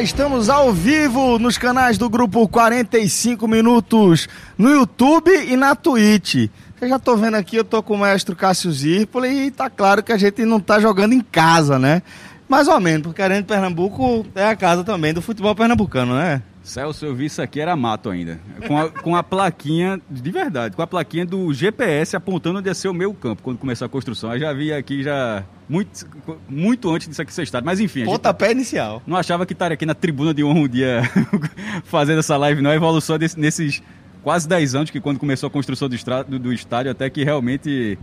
Estamos ao vivo nos canais do grupo 45 Minutos no YouTube e na Twitch. Eu já tô vendo aqui, eu tô com o mestre Cássio Zirpoli e tá claro que a gente não tá jogando em casa, né? Mais ou menos, porque a Arena de Pernambuco é a casa também do futebol pernambucano, né? Celso, eu vi isso aqui, era mato ainda. Com a, com a plaquinha, de verdade, com a plaquinha do GPS apontando onde ia ser o meu campo quando começou a construção. Eu já vi aqui já muito, muito antes disso aqui ser estado. Mas enfim. Pontapé inicial. Não achava que estaria aqui na tribuna de honra um dia fazendo essa live, não. A evolução desse, nesses quase 10 anos que quando começou a construção do, do, do estádio, até que realmente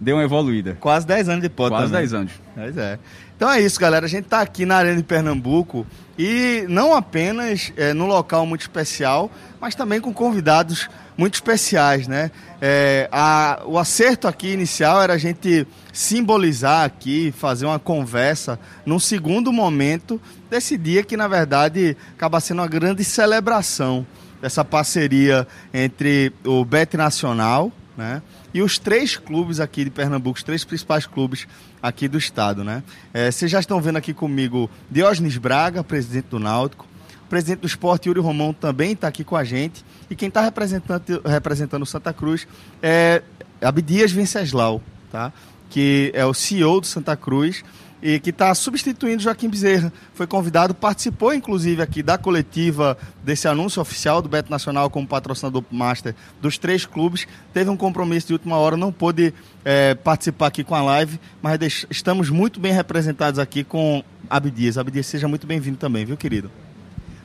deu uma evoluída. Quase 10 anos de ponta. Quase 10 anos. Pois é. Então é isso, galera. A gente está aqui na Arena de Pernambuco e não apenas é, num local muito especial, mas também com convidados muito especiais, né? É, a, o acerto aqui inicial era a gente simbolizar aqui, fazer uma conversa num segundo momento desse dia que, na verdade, acaba sendo uma grande celebração dessa parceria entre o Bet Nacional, né? E os três clubes aqui de Pernambuco, os três principais clubes aqui do estado, né? É, vocês já estão vendo aqui comigo Diógenes Braga, presidente do Náutico, presidente do esporte Yuri Romão também está aqui com a gente, e quem está representando, representando Santa Cruz é Abdias Venceslau, tá? que é o CEO do Santa Cruz, e que está substituindo Joaquim Bezerra. Foi convidado, participou inclusive aqui da coletiva desse anúncio oficial do Beto Nacional como patrocinador master dos três clubes. Teve um compromisso de última hora, não pôde é, participar aqui com a live, mas estamos muito bem representados aqui com Abdias. Abdias, seja muito bem-vindo também, viu, querido?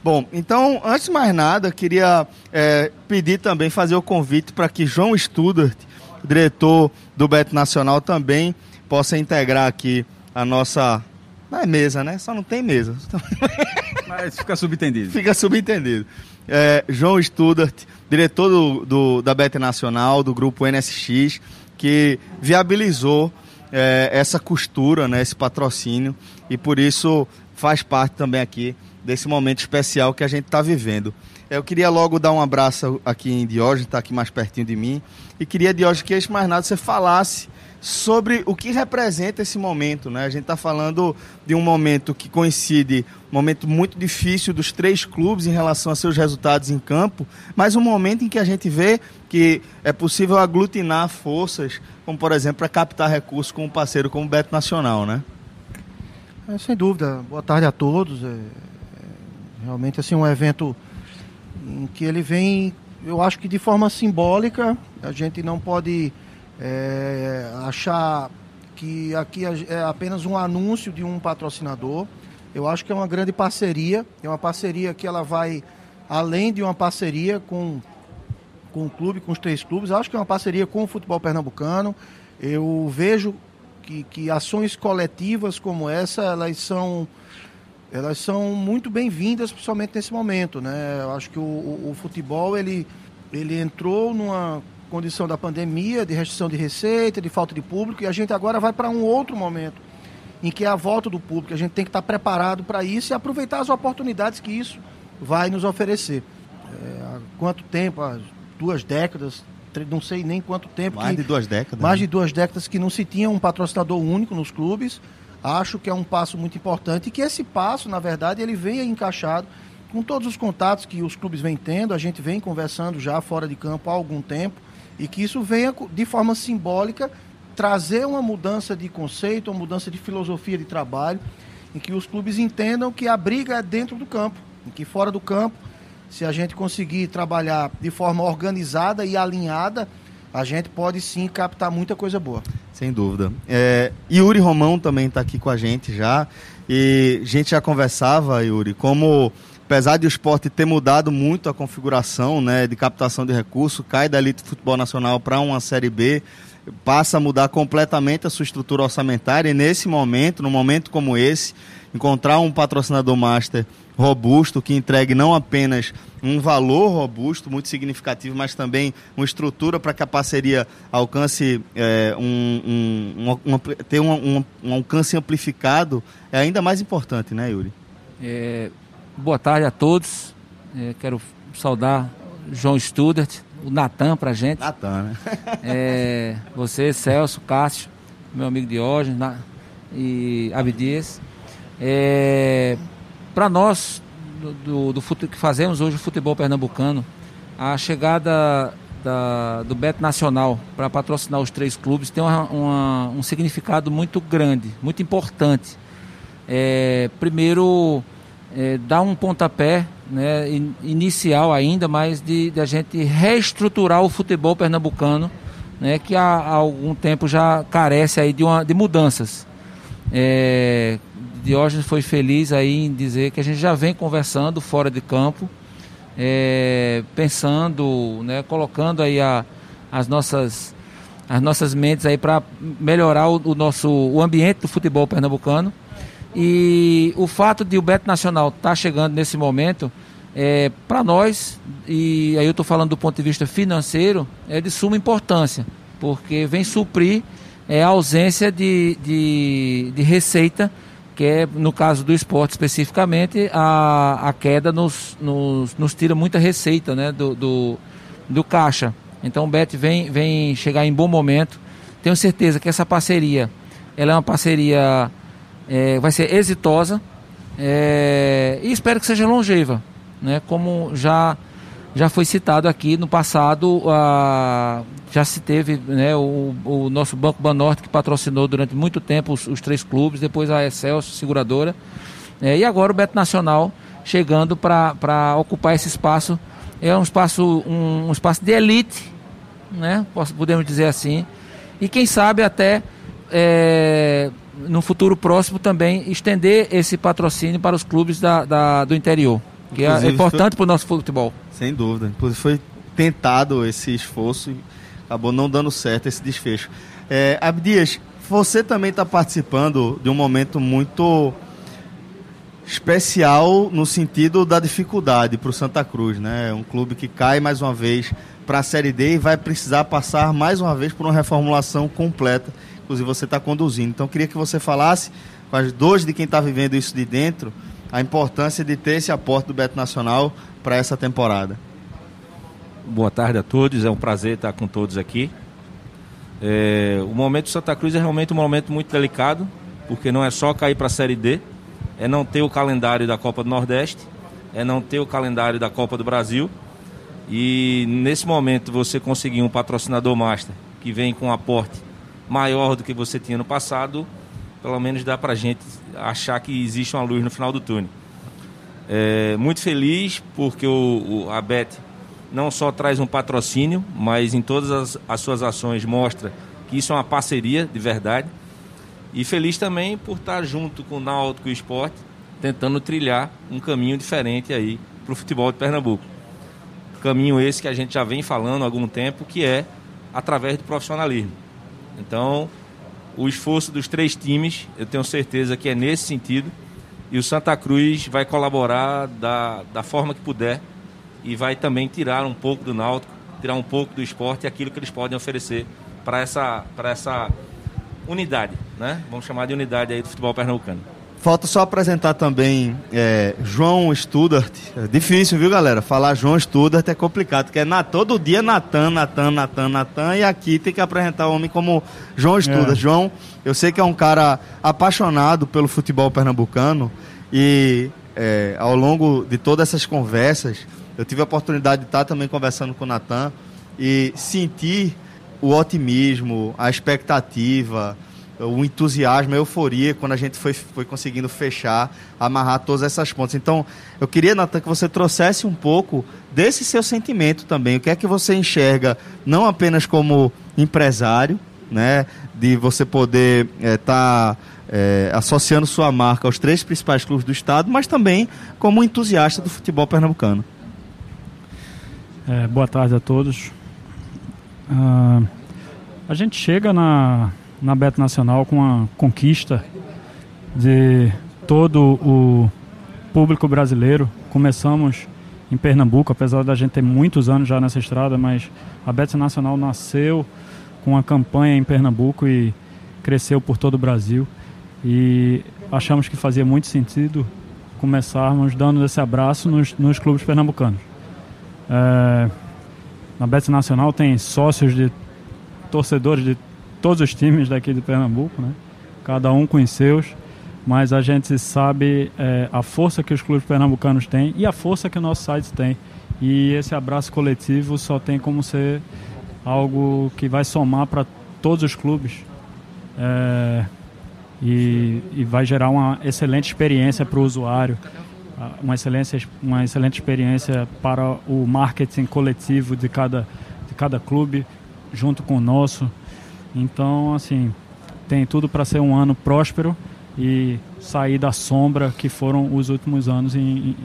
Bom, então, antes de mais nada, queria é, pedir também, fazer o convite para que João Studart, diretor do Beto Nacional, também possa integrar aqui a nossa. Não é mesa, né? Só não tem mesa. Mas fica subentendido. Fica subentendido. É, João Studart, diretor do, do, da BT Nacional, do grupo NSX, que viabilizou é, essa costura, né, esse patrocínio, e por isso faz parte também aqui desse momento especial que a gente está vivendo. Eu queria logo dar um abraço aqui em Diógenes, está aqui mais pertinho de mim, e queria, Diógenes, que antes mais nada você falasse sobre o que representa esse momento. Né? A gente está falando de um momento que coincide, um momento muito difícil dos três clubes em relação a seus resultados em campo, mas um momento em que a gente vê que é possível aglutinar forças, como por exemplo, para captar recursos com um parceiro como o Beto Nacional, né? É, sem dúvida. Boa tarde a todos. É, é, realmente assim um evento em que ele vem, eu acho que de forma simbólica. A gente não pode é, achar que aqui é apenas um anúncio de um patrocinador. Eu acho que é uma grande parceria, é uma parceria que ela vai além de uma parceria com, com o clube, com os três clubes, acho que é uma parceria com o futebol pernambucano. Eu vejo que, que ações coletivas como essa, elas são elas são muito bem-vindas, principalmente nesse momento, né? Eu acho que o, o, o futebol ele, ele entrou numa condição da pandemia, de restrição de receita, de falta de público, e a gente agora vai para um outro momento, em que é a volta do público. A gente tem que estar preparado para isso e aproveitar as oportunidades que isso vai nos oferecer. É, há quanto tempo? Há duas décadas, não sei nem quanto tempo. Mais que, de duas décadas. Mais né? de duas décadas que não se tinha um patrocinador único nos clubes. Acho que é um passo muito importante e que esse passo, na verdade, ele venha encaixado com todos os contatos que os clubes vêm tendo. A gente vem conversando já fora de campo há algum tempo e que isso venha de forma simbólica trazer uma mudança de conceito, uma mudança de filosofia de trabalho, em que os clubes entendam que a briga é dentro do campo, em que fora do campo, se a gente conseguir trabalhar de forma organizada e alinhada, a gente pode sim captar muita coisa boa. Sem dúvida. É, Yuri Romão também está aqui com a gente já. E a gente já conversava, Yuri, como apesar de o esporte ter mudado muito a configuração né, de captação de recursos, cai da elite futebol nacional para uma Série B, passa a mudar completamente a sua estrutura orçamentária e nesse momento, num momento como esse, encontrar um patrocinador master robusto que entregue não apenas um valor robusto, muito significativo, mas também uma estrutura para que a parceria alcance é, um, um, um, ter um, um, alcance amplificado é ainda mais importante, né, Yuri? É, boa tarde a todos. É, quero saudar João Studert, o Natan para gente. Natan, né? é, você, Celso, Cássio, meu amigo Diógenes na, e Abdias. É, para nós, do, do, do, que fazemos hoje o futebol pernambucano, a chegada da, do Beto Nacional para patrocinar os três clubes tem uma, uma, um significado muito grande, muito importante. É, primeiro, é, dar um pontapé né, inicial ainda, mas de, de, a gente reestruturar o futebol pernambucano, né, que há, há algum tempo já carece aí de, uma, de mudanças. É, Diógenes foi feliz aí em dizer que a gente já vem conversando fora de campo, é, pensando, né, colocando aí a, as nossas as nossas mentes aí para melhorar o, o, nosso o ambiente do futebol pernambucano e o fato de o Beto Nacional estar tá chegando nesse momento é, para nós e aí eu estou falando do ponto de vista financeiro é de suma importância porque vem suprir é, a ausência de, de, de receita que é, no caso do esporte especificamente, a, a queda nos, nos, nos tira muita receita né, do, do, do caixa. Então o Bet vem, vem chegar em bom momento. Tenho certeza que essa parceria ela é uma parceria é, vai ser exitosa é, e espero que seja longeva, né? Como já já foi citado aqui no passado, a, já se teve né, o, o, nosso Banco Banorte que patrocinou durante muito tempo os, os três clubes, depois a Excelsior, seguradora, é, e agora o Beto Nacional chegando para ocupar esse espaço. É um espaço, um, um espaço de elite, né, podemos dizer assim, e quem sabe até é, no futuro próximo também estender esse patrocínio para os clubes da, da do interior, que é Inclusive, é importante para o nosso futebol. Sem dúvida. Inclusive foi tentado esse esforço acabou não dando certo esse desfecho. É, Abdias, você também está participando de um momento muito especial no sentido da dificuldade para o Santa Cruz, né? Um clube que cai mais uma vez para a Série D e vai precisar passar mais uma vez por uma reformulação completa. Inclusive você está conduzindo. Então queria que você falasse com as dores de quem está vivendo isso de dentro, a importância de ter esse aporte do Beto Nacional para essa temporada. Boa tarde a todos, é um prazer estar com todos aqui. É, o momento de Santa Cruz é realmente um momento muito delicado, porque não é só cair para a Série D, é não ter o calendário da Copa do Nordeste, é não ter o calendário da Copa do Brasil. E nesse momento você conseguir um patrocinador master que vem com um aporte maior do que você tinha no passado, pelo menos dá para a gente achar que existe uma luz no final do túnel. É, muito feliz porque o, o a Bet não só traz um patrocínio, mas em todas as, as suas ações mostra que isso é uma parceria de verdade. E feliz também por estar junto com o Náutico e o Esporte, tentando trilhar um caminho diferente aí para o futebol de Pernambuco. Caminho esse que a gente já vem falando há algum tempo, que é através do profissionalismo. Então, o esforço dos três times, eu tenho certeza que é nesse sentido, e o Santa Cruz vai colaborar da, da forma que puder e vai também tirar um pouco do Náutico, tirar um pouco do esporte e aquilo que eles podem oferecer para essa, essa unidade, né? Vamos chamar de unidade aí do futebol pernambucano. Falta só apresentar também é, João Studart. É difícil, viu, galera? Falar João Studart é complicado, porque é na, todo dia Natan, Natan, Natan, Natan, e aqui tem que apresentar o homem como João Studart. É. João, eu sei que é um cara apaixonado pelo futebol pernambucano e é, ao longo de todas essas conversas, eu tive a oportunidade de estar também conversando com o Natan e sentir o otimismo, a expectativa, o entusiasmo, a euforia quando a gente foi, foi conseguindo fechar, amarrar todas essas pontas. Então, eu queria, Natan, que você trouxesse um pouco desse seu sentimento também. O que é que você enxerga, não apenas como empresário, né, de você poder estar é, tá, é, associando sua marca aos três principais clubes do estado, mas também como entusiasta do futebol pernambucano. É, boa tarde a todos. Uh, a gente chega na, na Beto Nacional com a conquista de todo o público brasileiro. Começamos em Pernambuco, apesar da gente ter muitos anos já nessa estrada, mas a Beto Nacional nasceu com a campanha em Pernambuco e cresceu por todo o Brasil. E achamos que fazia muito sentido começarmos dando esse abraço nos, nos clubes pernambucanos. É, na Beto Nacional tem sócios de torcedores de todos os times daqui de Pernambuco, né? cada um com os seus, mas a gente sabe é, a força que os clubes pernambucanos têm e a força que o nosso site tem. E esse abraço coletivo só tem como ser algo que vai somar para todos os clubes é, e, e, vai gerar uma excelente experiência para o usuário, uma excelente, uma excelente experiência para o marketing coletivo de cada, de cada clube, junto com o nosso. Então, assim, tem tudo para ser um ano próspero e sair da sombra que foram os últimos anos em, em,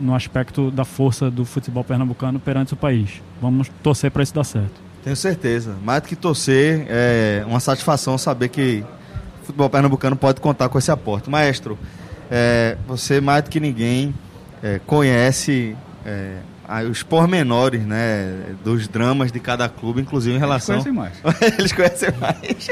no aspecto da força do futebol pernambucano perante o país. Vamos torcer para isso dar certo. Tenho certeza. Mais do que torcer, é uma satisfação saber que o futebol pernambucano pode contar com esse aporte. Maestro, é, você mais do que ninguém é, conhece é, os pormenores, né, dos dramas de cada clube, inclusive em relação. Eles conhecem mais. Eles conhecem mais.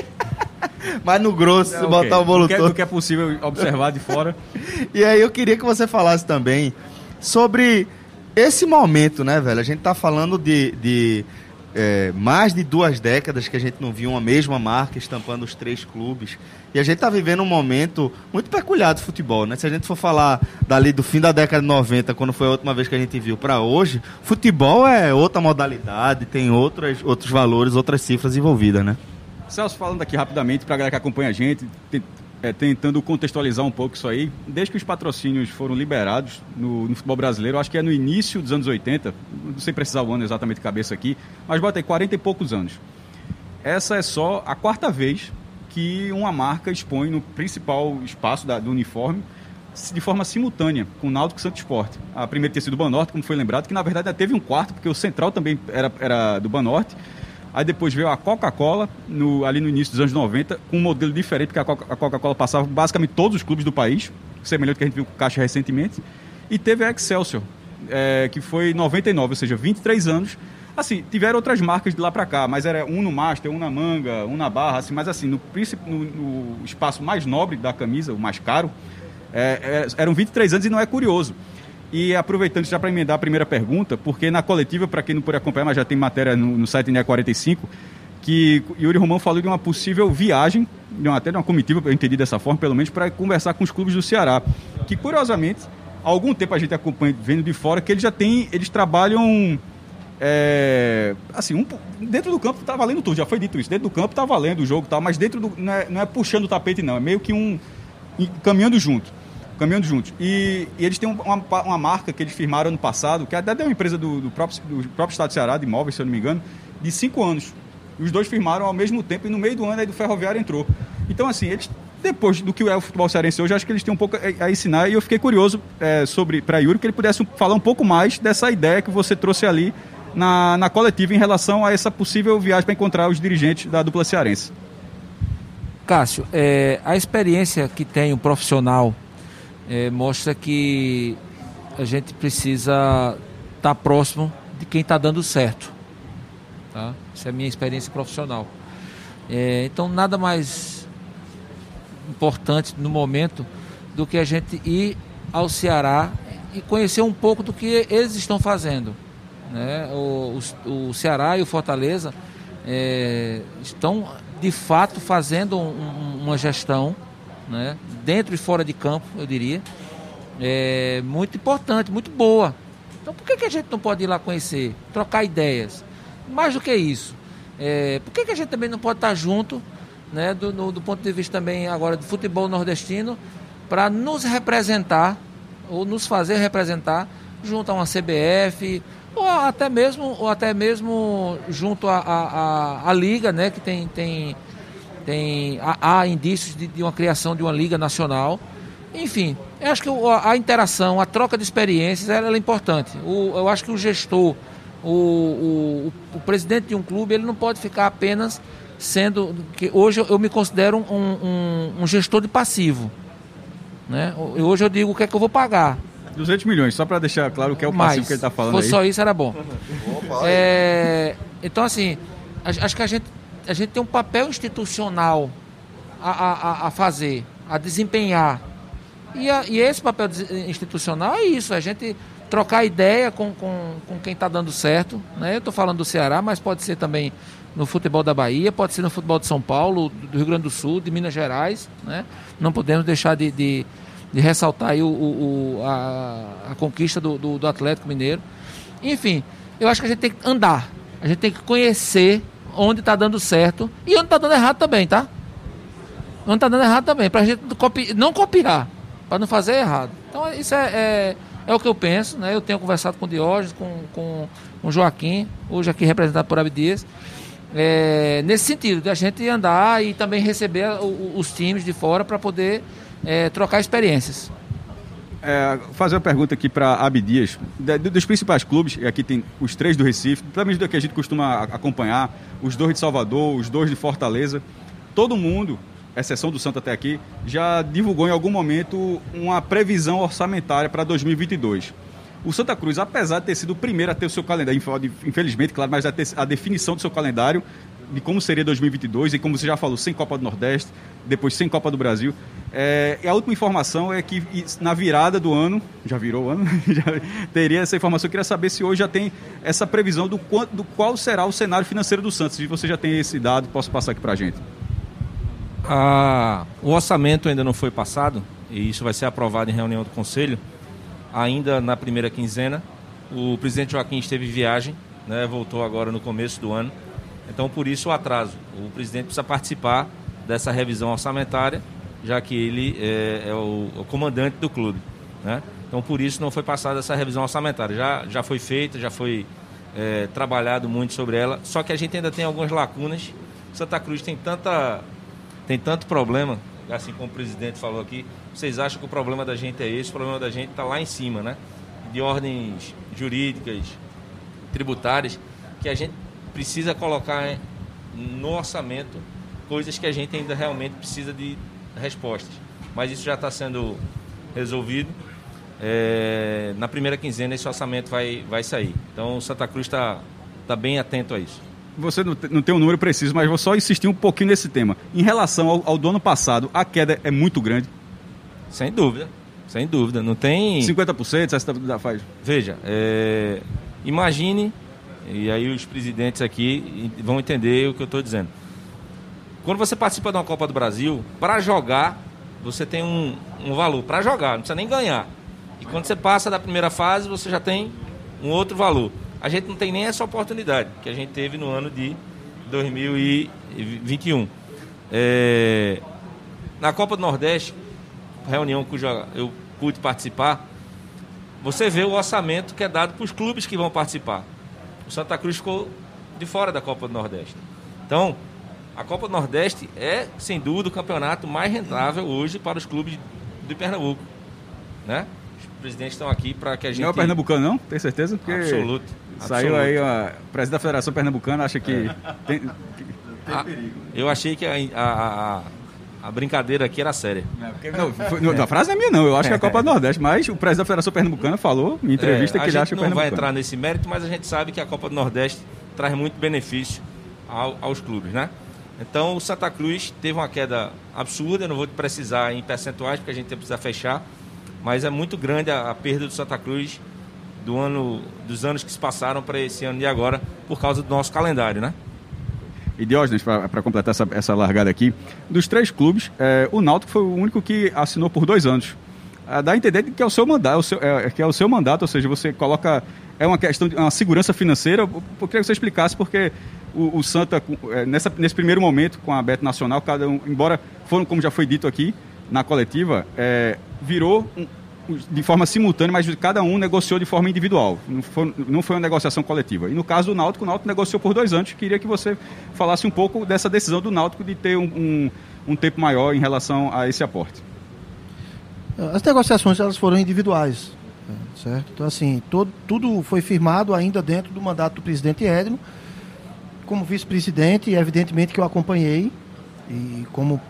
Mas no grosso, é, botar o bolo todo. Do que é possível observar de fora. e aí eu queria que você falasse também sobre esse momento, né, velho? A gente tá falando de, de é, mais de duas décadas que a gente não viu uma mesma marca estampando os três clubes. E a gente está vivendo um momento muito peculiar do futebol, né? Se a gente for falar dali do fim da década de 90, quando foi a última vez que a gente viu, para hoje, futebol é outra modalidade, tem outras, outros valores, outras cifras envolvidas, né? Celso, falando aqui rapidamente para a galera que acompanha a gente, é, tentando contextualizar um pouco isso aí, desde que os patrocínios foram liberados no, no, futebol brasileiro, acho que é no início dos anos 80, não sei precisar o ano exatamente de cabeça aqui, mas bota aí 40 e poucos anos. Essa é só a quarta vez que uma marca expõe no principal espaço da, do uniforme de forma simultânea com o Náutico Santo Esporte. A primeira ter sido o Banorte, como foi lembrado, que na verdade teve um quarto, porque o Central também era, era do Banorte, Aí depois veio a Coca-Cola, ali no início dos anos 90, com um modelo diferente, porque a Coca-Cola passava basicamente todos os clubes do país, semelhante ao que a gente viu com o Caixa recentemente. E teve a Excelsior, é, que foi 99, ou seja, 23 anos. Assim, tiveram outras marcas de lá para cá, mas era um no Master, um na Manga, um na Barra, assim, mas assim, no, no, no espaço mais nobre da camisa, o mais caro, é, é, eram 23 anos e não é curioso. E aproveitando já para emendar a primeira pergunta, porque na coletiva, para quem não pôde acompanhar, mas já tem matéria no, no site NE45, que Yuri Romão falou de uma possível viagem, de uma, até de uma comitiva, eu entendi dessa forma, pelo menos, para conversar com os clubes do Ceará. Que, curiosamente, há algum tempo a gente acompanha, vendo de fora, que eles já têm, eles trabalham. É, assim, um, dentro do campo está valendo tudo, já foi dito isso. Dentro do campo está valendo o jogo tal, mas dentro do. Não é, não é puxando o tapete, não. É meio que um. caminhando junto caminhando juntos. E, e eles têm uma, uma, marca que eles firmaram ano passado, que até é uma empresa do, do, próprio, do próprio estado de Ceará, de imóveis, se eu não me engano, de cinco anos. Os dois firmaram ao mesmo tempo e no meio do ano aí do Ferroviário entrou. Então, assim, eles, depois do que é o futebol cearense hoje, acho que eles têm um pouco a, ensinar e eu fiquei curioso é, sobre, para Yuri, que ele pudesse falar um pouco mais dessa ideia que você trouxe ali na, na coletiva em relação a essa possível viagem para encontrar os dirigentes da dupla cearense. Cássio, é, a experiência que tem o profissional é, mostra que a gente precisa estar tá próximo de quem está dando certo. Tá? Essa é a minha experiência profissional. É, então, nada mais importante no momento do que a gente ir ao Ceará e conhecer um pouco do que eles estão fazendo. Né? O, o, o Ceará e o Fortaleza é, estão de fato fazendo um, uma gestão né? dentro e fora de campo, eu diria, é muito importante, muito boa. Então por que, que a gente não pode ir lá conhecer, trocar ideias? Mais do que isso, é, por que, que a gente também não pode estar junto né, do, no, do ponto de vista também agora do futebol nordestino, para nos representar ou nos fazer representar junto a uma CBF ou até mesmo ou até mesmo junto à liga, né, que tem tem tem há, há indícios de, de, uma criação de uma liga nacional. Enfim, eu acho que a, a interação, a troca de experiências, ela, ela é importante. O, eu acho que o gestor, o, o, o, presidente de um clube, ele não pode ficar apenas sendo que hoje eu me considero um, um, um gestor de passivo. Né? Hoje eu digo o que é que eu vou pagar. 200 milhões, só para deixar claro o que é o Mas, passivo que ele está falando aí. Se só isso, era bom. é, então, assim, acho que a gente, a gente tem um papel institucional a, a, a fazer, a desempenhar. E, a, e esse papel institucional é isso, a gente trocar ideia com, com, com quem está dando certo. Né? Eu estou falando do Ceará, mas pode ser também no futebol da Bahia, pode ser no futebol de São Paulo, do Rio Grande do Sul, de Minas Gerais. Né? Não podemos deixar de, de, de ressaltar aí o, o a, a, conquista do, do, do, Atlético Mineiro. Enfim, eu acho que a gente tem que andar, a gente tem que conhecer onde está dando certo e onde está dando errado também, tá? Onde está dando errado também, para a gente copi não copiar, para não fazer errado. Então, isso é, é, é, o que eu penso, né? Eu tenho conversado com o Diógenes, com, com, com o Joaquim, hoje aqui representado por Abdias, é, nesse sentido, de a gente andar e também receber os times de fora para poder é, trocar experiências. É, fazer uma pergunta aqui para Abdias, dos principais clubes, aqui tem os três do Recife, pelo menos do que a gente costuma acompanhar, os dois de Salvador, os dois de Fortaleza, todo mundo, exceção do Santo até aqui, já divulgou em algum momento uma previsão orçamentária para 2022. O Santa Cruz, apesar de ter sido o primeiro a ter o seu calendário, infelizmente, claro, mas a, ter, a definição do seu calendário, de como seria 2022, e como você já falou, sem Copa do Nordeste, depois sem Copa do Brasil. É, e a última informação é que na virada do ano, já virou o ano, já teria essa informação. Eu queria saber se hoje já tem essa previsão do, quanto, do qual será o cenário financeiro do Santos. Se você já tem esse dado, posso passar aqui para a gente. Ah, o orçamento ainda não foi passado, e isso vai ser aprovado em reunião do Conselho ainda na primeira quinzena. O presidente Joaquim esteve em viagem, né, voltou agora no começo do ano. Então, por isso o atraso. O presidente precisa participar dessa revisão orçamentária, já que ele é, é o, o, comandante do clube. Né? Então, por isso não foi passada essa revisão orçamentária. Já, já foi feita, já foi é, trabalhado muito sobre ela, só que a gente ainda tem algumas lacunas. Santa Cruz tem, tanta, tem tanto problema assim como o presidente falou aqui, vocês acham que o problema da gente é esse, o problema da gente está lá em cima, né? De ordens jurídicas, tributárias, que a gente precisa colocar no orçamento coisas que a gente ainda realmente precisa de respostas. Mas isso já está sendo resolvido. É, na primeira quinzena esse orçamento vai, vai sair. Então o Santa Cruz está tá bem atento a isso você não, não tem um número preciso, mas vou só insistir um pouquinho nesse tema. Em relação ao, ao do ano passado, a queda é muito grande? Sem dúvida, sem dúvida. Não tem. 50%? Essa tá, faz? Veja, é... imagine, e aí os presidentes aqui vão entender o que eu estou dizendo. Quando você participa de uma Copa do Brasil, para jogar, você tem um, um valor. Para jogar, não precisa nem ganhar. E quando você passa da primeira fase, você já tem um outro valor a gente não tem nem essa oportunidade que a gente teve no ano de 2021. É, na Copa do Nordeste, reunião cuja eu pude participar, você vê o orçamento que é dado para os clubes que vão participar. O Santa Cruz ficou de fora da Copa do Nordeste. Então, a Copa do Nordeste é, sem dúvida, o campeonato mais rentável hoje para os clubes de Pernambuco. Né? Os presidentes estão aqui para que a gente. Não é o Pernambucano, não? Tem certeza? Porque... Absoluto. Saiu aí o presidente da Federação Pernambucana, acha que é. tem, tem perigo. Eu achei que a, a, a, a brincadeira aqui era séria. Não, foi, não, a frase não é minha, não. Eu acho que é a Copa do Nordeste, mas o presidente da Federação Pernambucana falou em entrevista é, que ele acha que não vai entrar nesse mérito, mas a gente sabe que a Copa do Nordeste traz muito benefício ao, aos clubes, né? Então o Santa Cruz teve uma queda absurda, eu não vou precisar em percentuais porque a gente precisa fechar, mas é muito grande a, a perda do Santa Cruz do ano, dos anos que se passaram para esse ano de agora, por causa do nosso calendário, né? E Diógenes, para completar essa, essa largada aqui, dos três clubes, é, o Náutico foi o único que assinou por dois anos. É, dá a entender que é o seu mandato, é o seu, é, que é o seu mandato, ou seja, você coloca é uma questão de uma segurança financeira. Eu queria que você explicasse porque o, o Santa, é, nessa, nesse primeiro momento com a Beto Nacional, cada um, embora foram, como já foi dito aqui na coletiva, é, virou um, de forma simultânea, mas cada um negociou de forma individual. Não foi, não foi uma negociação coletiva. E no caso do Náutico, o Náutico negociou por dois anos. Queria que você falasse um pouco dessa decisão do Náutico de ter um, um, um tempo maior em relação a esse aporte. As negociações elas foram individuais, certo? Então assim, todo, tudo foi firmado ainda dentro do mandato do presidente Edno. Como vice-presidente, evidentemente que eu acompanhei e como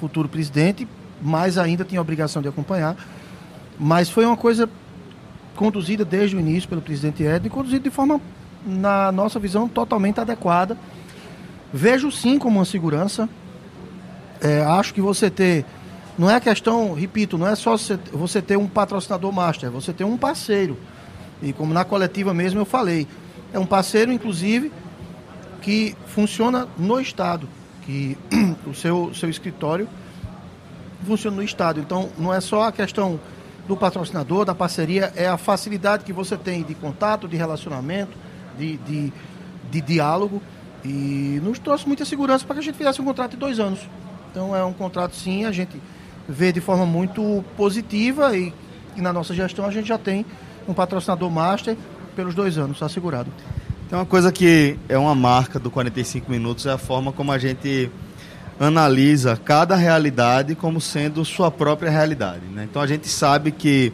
futuro presidente, mais ainda tinha a obrigação de acompanhar. Mas foi uma coisa conduzida desde o início pelo presidente Edno e conduzida de forma, na nossa visão, totalmente adequada. Vejo sim como uma segurança. É, acho que você ter não é questão, repito, não é só você ter um patrocinador master, você ter um parceiro. E como na coletiva mesmo eu falei, é um parceiro, inclusive, que funciona no Estado, que o seu, seu escritório funciona no Estado. Então, não é só a questão do patrocinador, da parceria, é a facilidade que você tem de contato, de relacionamento, de, de, de diálogo. E nos trouxe muita segurança para que a gente fizesse um contrato de dois anos. Então, é um contrato, sim, a gente vê de forma muito positiva e, e na nossa gestão a gente já tem um patrocinador master pelos dois anos assegurado. Tem uma coisa que é uma marca do 45 minutos é a forma como a gente analisa cada realidade como sendo sua própria realidade. Né? Então a gente sabe que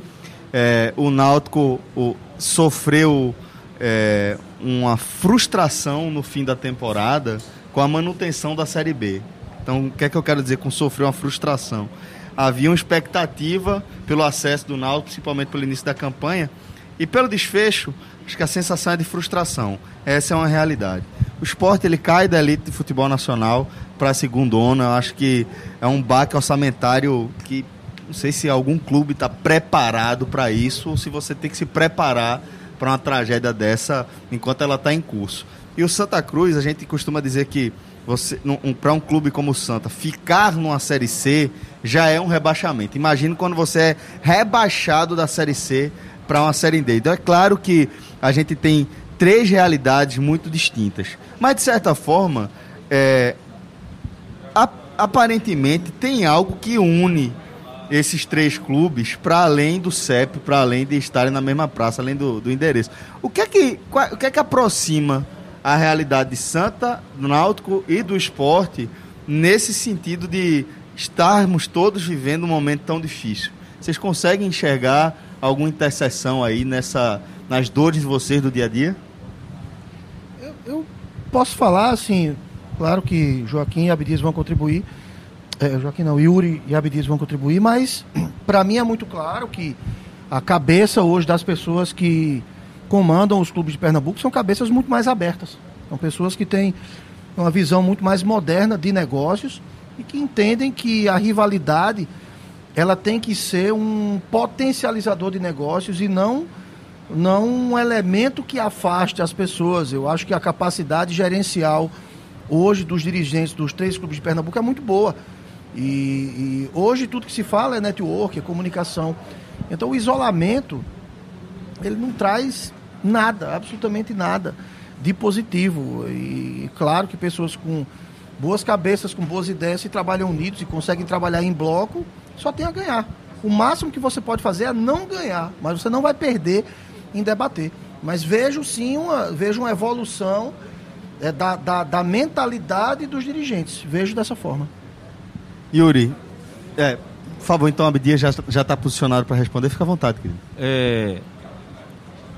é, o Náutico o, sofreu é, uma frustração no fim da temporada com a manutenção da Série B. Então o que é que eu quero dizer com sofrer uma frustração? havia uma expectativa pelo acesso do Náutico, principalmente pelo início da campanha, e pelo desfecho, acho que a sensação é de frustração. Essa é uma realidade. O esporte ele cai da elite de futebol nacional para a segundona. Eu acho que é um baque orçamentário que não sei se algum clube está preparado para isso ou se você tem que se preparar para uma tragédia dessa enquanto ela está em curso. E o Santa Cruz, a gente costuma dizer que um, para um clube como o Santa ficar numa série C já é um rebaixamento. Imagina quando você é rebaixado da série C para uma série D. Então é claro que a gente tem três realidades muito distintas, mas de certa forma, é, aparentemente tem algo que une esses três clubes para além do CEP, para além de estarem na mesma praça, além do, do endereço. O que é que, o que é que aproxima a realidade de Santa, do Náutico e do esporte nesse sentido de estarmos todos vivendo um momento tão difícil. Vocês conseguem enxergar alguma interseção aí nessa, nas dores de vocês do dia a dia? Eu, eu posso falar, assim, claro que Joaquim e Abdias vão contribuir, é, Joaquim não, Yuri e Abdias vão contribuir, mas para mim é muito claro que a cabeça hoje das pessoas que comandam os clubes de Pernambuco são cabeças muito mais abertas. São pessoas que têm uma visão muito mais moderna de negócios e que entendem que a rivalidade ela tem que ser um potencializador de negócios e não não um elemento que afaste as pessoas. Eu acho que a capacidade gerencial hoje dos dirigentes dos três clubes de Pernambuco é muito boa. E, e hoje tudo que se fala é network, é comunicação. Então o isolamento ele não traz nada, absolutamente nada de positivo. E claro que pessoas com boas cabeças, com boas ideias, se trabalham unidos e conseguem trabalhar em bloco, só tem a ganhar. O máximo que você pode fazer é não ganhar, mas você não vai perder em debater. Mas vejo sim uma, vejo uma evolução é, da, da, da, mentalidade dos dirigentes. Vejo dessa forma. Yuri, é, por favor, então, Abdias já está posicionado para responder. Fica à vontade, querido. É,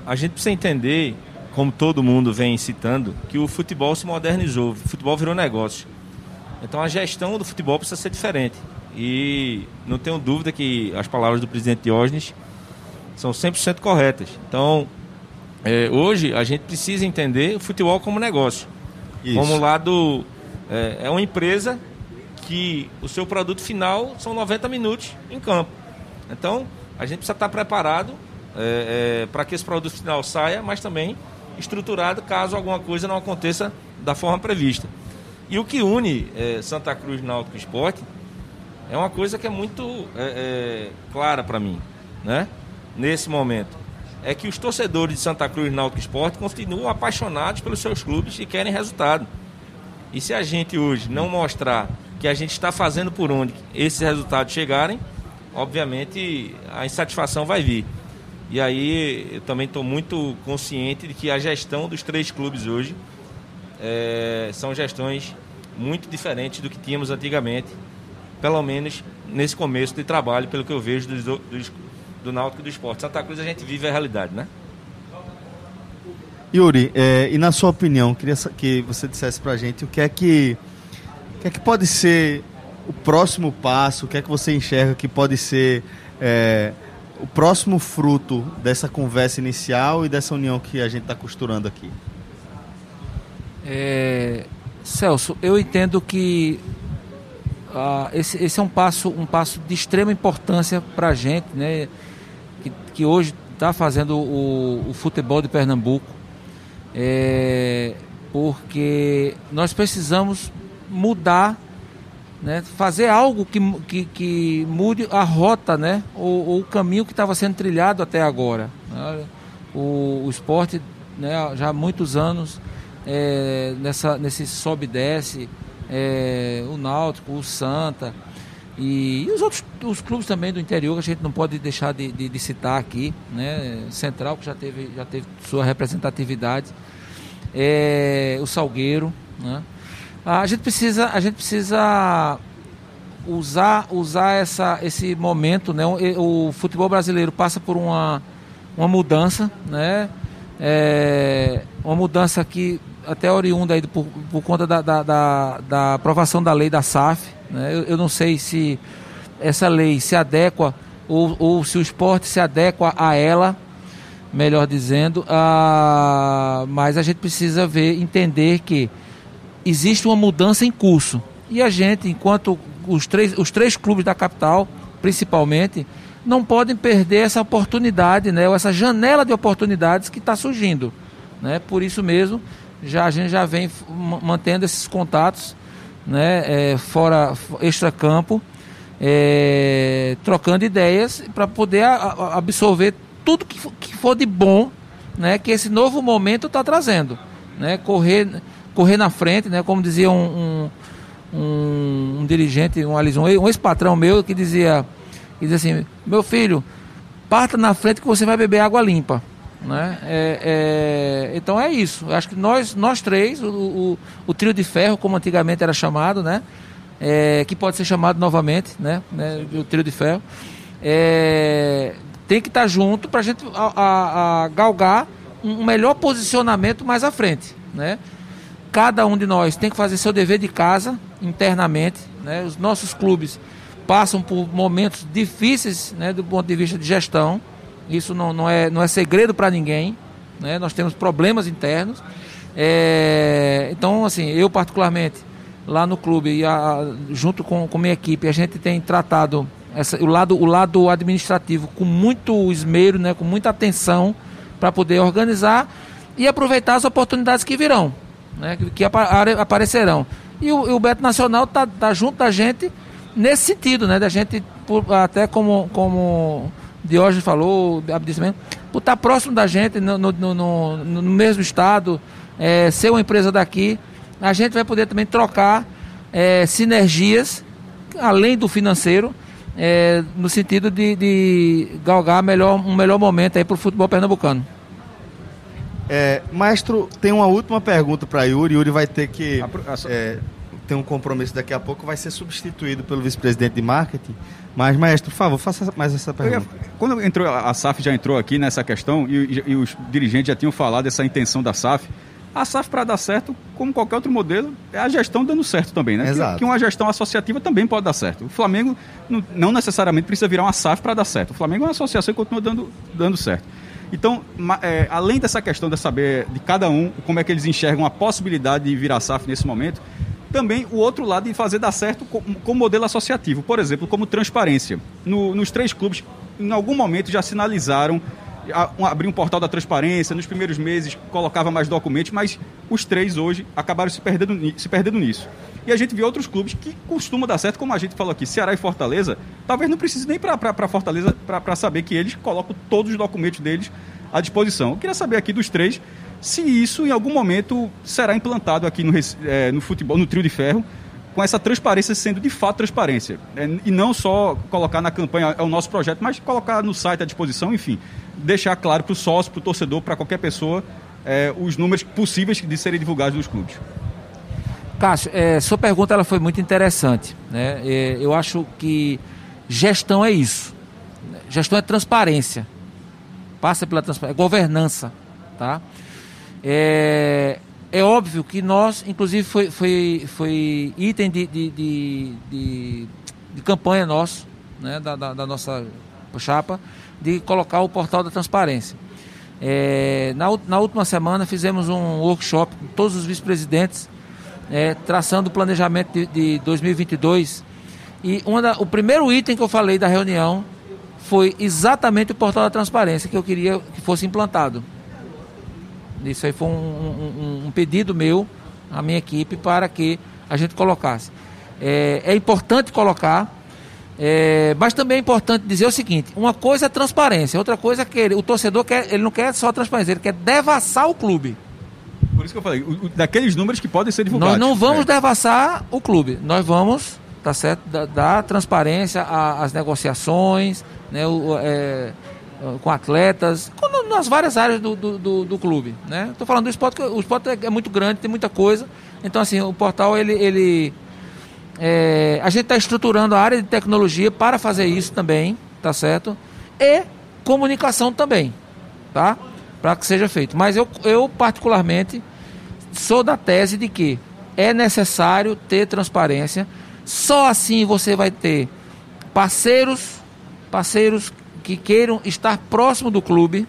a gente precisa entender, como todo mundo vem citando, que o futebol se modernizou, o futebol virou negócio. Então a gestão do futebol precisa ser diferente. E não tenho dúvida que as palavras do presidente Diógenes são 100% corretas. Então, é, hoje a gente precisa entender o futebol como negócio. Isso. Como lado. É, é uma empresa que o seu produto final são 90 minutos em campo. Então, a gente precisa estar preparado é, é, para que esse produto final saia, mas também estruturado caso alguma coisa não aconteça da forma prevista. E o que une é, Santa Cruz Náutico Esporte é uma coisa que é muito é, é, clara para mim, né? Nesse momento. é que os torcedores de Santa Cruz Náutico Esporte continuam apaixonados pelos seus clubes e querem resultado. E se a gente hoje não mostrar que a gente está fazendo por onde esses resultados chegarem, obviamente a insatisfação vai vir. E aí eu também estou muito consciente de que a gestão dos três clubes hoje é, são gestões muito diferentes do que tínhamos antigamente, pelo menos nesse começo de trabalho, pelo que eu vejo dos, dos, do Náutico e do Esporte. Santa Cruz a gente vive a realidade, né? Yuri, é, e na sua opinião, queria que você dissesse para a gente o que é que, o que é que pode ser o próximo passo, o que é que você enxerga que pode ser é, o próximo fruto dessa conversa inicial e dessa união que a gente está costurando aqui? É, Celso, eu entendo que uh, esse, esse, é um passo, um passo de extrema importância para a gente, né? Que, hoje está fazendo o, o, futebol de Pernambuco, é, porque nós precisamos mudar, né? fazer algo que, que, que mude a rota, né? ou, ou o caminho que estava sendo trilhado até agora. Né? O, o esporte, né? já há muitos anos, é, nessa, nesse sobe e desce, é, o Náutico, o Santa e, e, os outros os clubes também do interior que a gente não pode deixar de, de, de, citar aqui, né? Central que já teve, já teve sua representatividade, é, o Salgueiro, né? A gente precisa, a gente precisa usar, usar essa, esse momento, né? O, o futebol brasileiro passa por uma, uma mudança, né? É, uma mudança que até oriunda aí por, por conta da, da, da, da, aprovação da lei da SAF. Né? Eu, eu, não sei se essa lei se adequa ou, ou se o esporte se adequa a ela, melhor dizendo, a, mas a gente precisa ver, entender que existe uma mudança em curso. E a gente, enquanto os três, os três clubes da capital, principalmente, não podem perder essa oportunidade, né, ou essa janela de oportunidades que está surgindo. Né? Por isso mesmo, já a gente já vem mantendo esses contatos, né, é, fora extra-campo, é, trocando ideias para poder a, a absorver tudo que for, que for de bom, né, que esse novo momento está trazendo, né, correr, correr na frente, né, como dizia um, um, um, um dirigente, um, um ex-patrão meu que dizia, que dizia assim, meu filho, parta na frente que você vai beber água limpa. Né? É, é, então é isso. Acho que nós, nós três, o, o, o, trio de ferro, como antigamente era chamado, né? É, que pode ser chamado novamente, né? né? O trio de ferro, é, tem que estar junto para a gente galgar um melhor posicionamento mais à frente, né? Cada um de nós tem que fazer seu dever de casa internamente, né? Os nossos clubes passam por momentos difíceis, né? Do ponto de vista de gestão isso não, não, é, não é segredo para ninguém. Né? Nós temos problemas internos. É, então, assim, eu particularmente, lá no clube, e a, junto com, com minha equipe, a gente tem tratado essa, o, lado, o lado administrativo com muito esmero, né? com muita atenção, para poder organizar e aproveitar as oportunidades que virão, né? que, que aparecerão. E o, e o Beto Nacional está tá junto da gente nesse sentido, né? Da gente, por, até como, como Diógenes falou, Abdias também, por estar próximo da gente, no, no, no, no mesmo estado, é, ser uma empresa daqui, a gente vai poder também trocar é, sinergias, além do financeiro, é, no sentido de, de galgar melhor, um melhor momento aí para o futebol pernambucano. É, maestro, tem uma última pergunta para Yuri. Yuri vai ter que é, ter um compromisso daqui a pouco, vai ser substituído pelo vice-presidente de marketing. Mas, maestro, por favor, faça mais essa pergunta. Quando entrou, a SAF já entrou aqui nessa questão e, e os dirigentes já tinham falado dessa intenção da SAF. A SAF, para dar certo, como qualquer outro modelo, é a gestão dando certo também, né? Exato. Que, que uma gestão associativa também pode dar certo. O Flamengo não, não necessariamente precisa virar uma SAF para dar certo. O Flamengo é uma associação e continua dando, dando certo. Então, é, além dessa questão de saber de cada um como é que eles enxergam a possibilidade de virar SAF nesse momento, também o outro lado de fazer dar certo com, com modelo associativo. Por exemplo, como transparência. No, nos três clubes, em algum momento já sinalizaram abrir um portal da transparência, nos primeiros meses colocava mais documentos, mas os três hoje acabaram se perdendo, se perdendo nisso. E a gente vê outros clubes que costumam dar certo, como a gente falou aqui, Ceará e Fortaleza, talvez não precise nem para Fortaleza para saber que eles colocam todos os documentos deles à disposição. Eu queria saber aqui dos três se isso em algum momento será implantado aqui no, é, no futebol, no trio de ferro, com essa transparência sendo de fato transparência. É, e não só colocar na campanha, é o nosso projeto, mas colocar no site à disposição, enfim, deixar claro para o sócio, para o torcedor, para qualquer pessoa, é, os números possíveis de serem divulgados nos clubes. Cássio, é, sua pergunta ela foi muito interessante. Né? É, eu acho que gestão é isso. Gestão é transparência. Passa pela transparência, é governança. Tá? É, é óbvio que nós, inclusive foi, foi, foi item de, de, de, de, de campanha nosso, né? da, da, da nossa chapa, de colocar o portal da transparência. É, na, na última semana fizemos um workshop com todos os vice-presidentes é, traçando o planejamento de, de 2022. E da, o primeiro item que eu falei da reunião foi exatamente o portal da transparência que eu queria que fosse implantado. Isso aí foi um, um, um pedido meu à minha equipe para que a gente colocasse. É, é importante colocar, é, mas também é importante dizer o seguinte: uma coisa é transparência, outra coisa é que ele, o torcedor quer, ele não quer só transparência, ele quer devassar o clube. Por isso que eu falei, o, daqueles números que podem ser divulgados. Nós não vamos é. devassar o clube, nós vamos, tá certo, dar, dar transparência às negociações, né, o, é, com atletas, nas várias áreas do, do, do, do clube. Né? Estou falando do esporte, o esporte é, é muito grande, tem muita coisa. Então, assim, o portal, ele. ele é, a gente está estruturando a área de tecnologia para fazer isso também, tá certo? E comunicação também, tá? para que seja feito. Mas eu, eu, particularmente, sou da tese de que é necessário ter transparência. Só assim você vai ter parceiros, parceiros que queiram estar próximo do clube,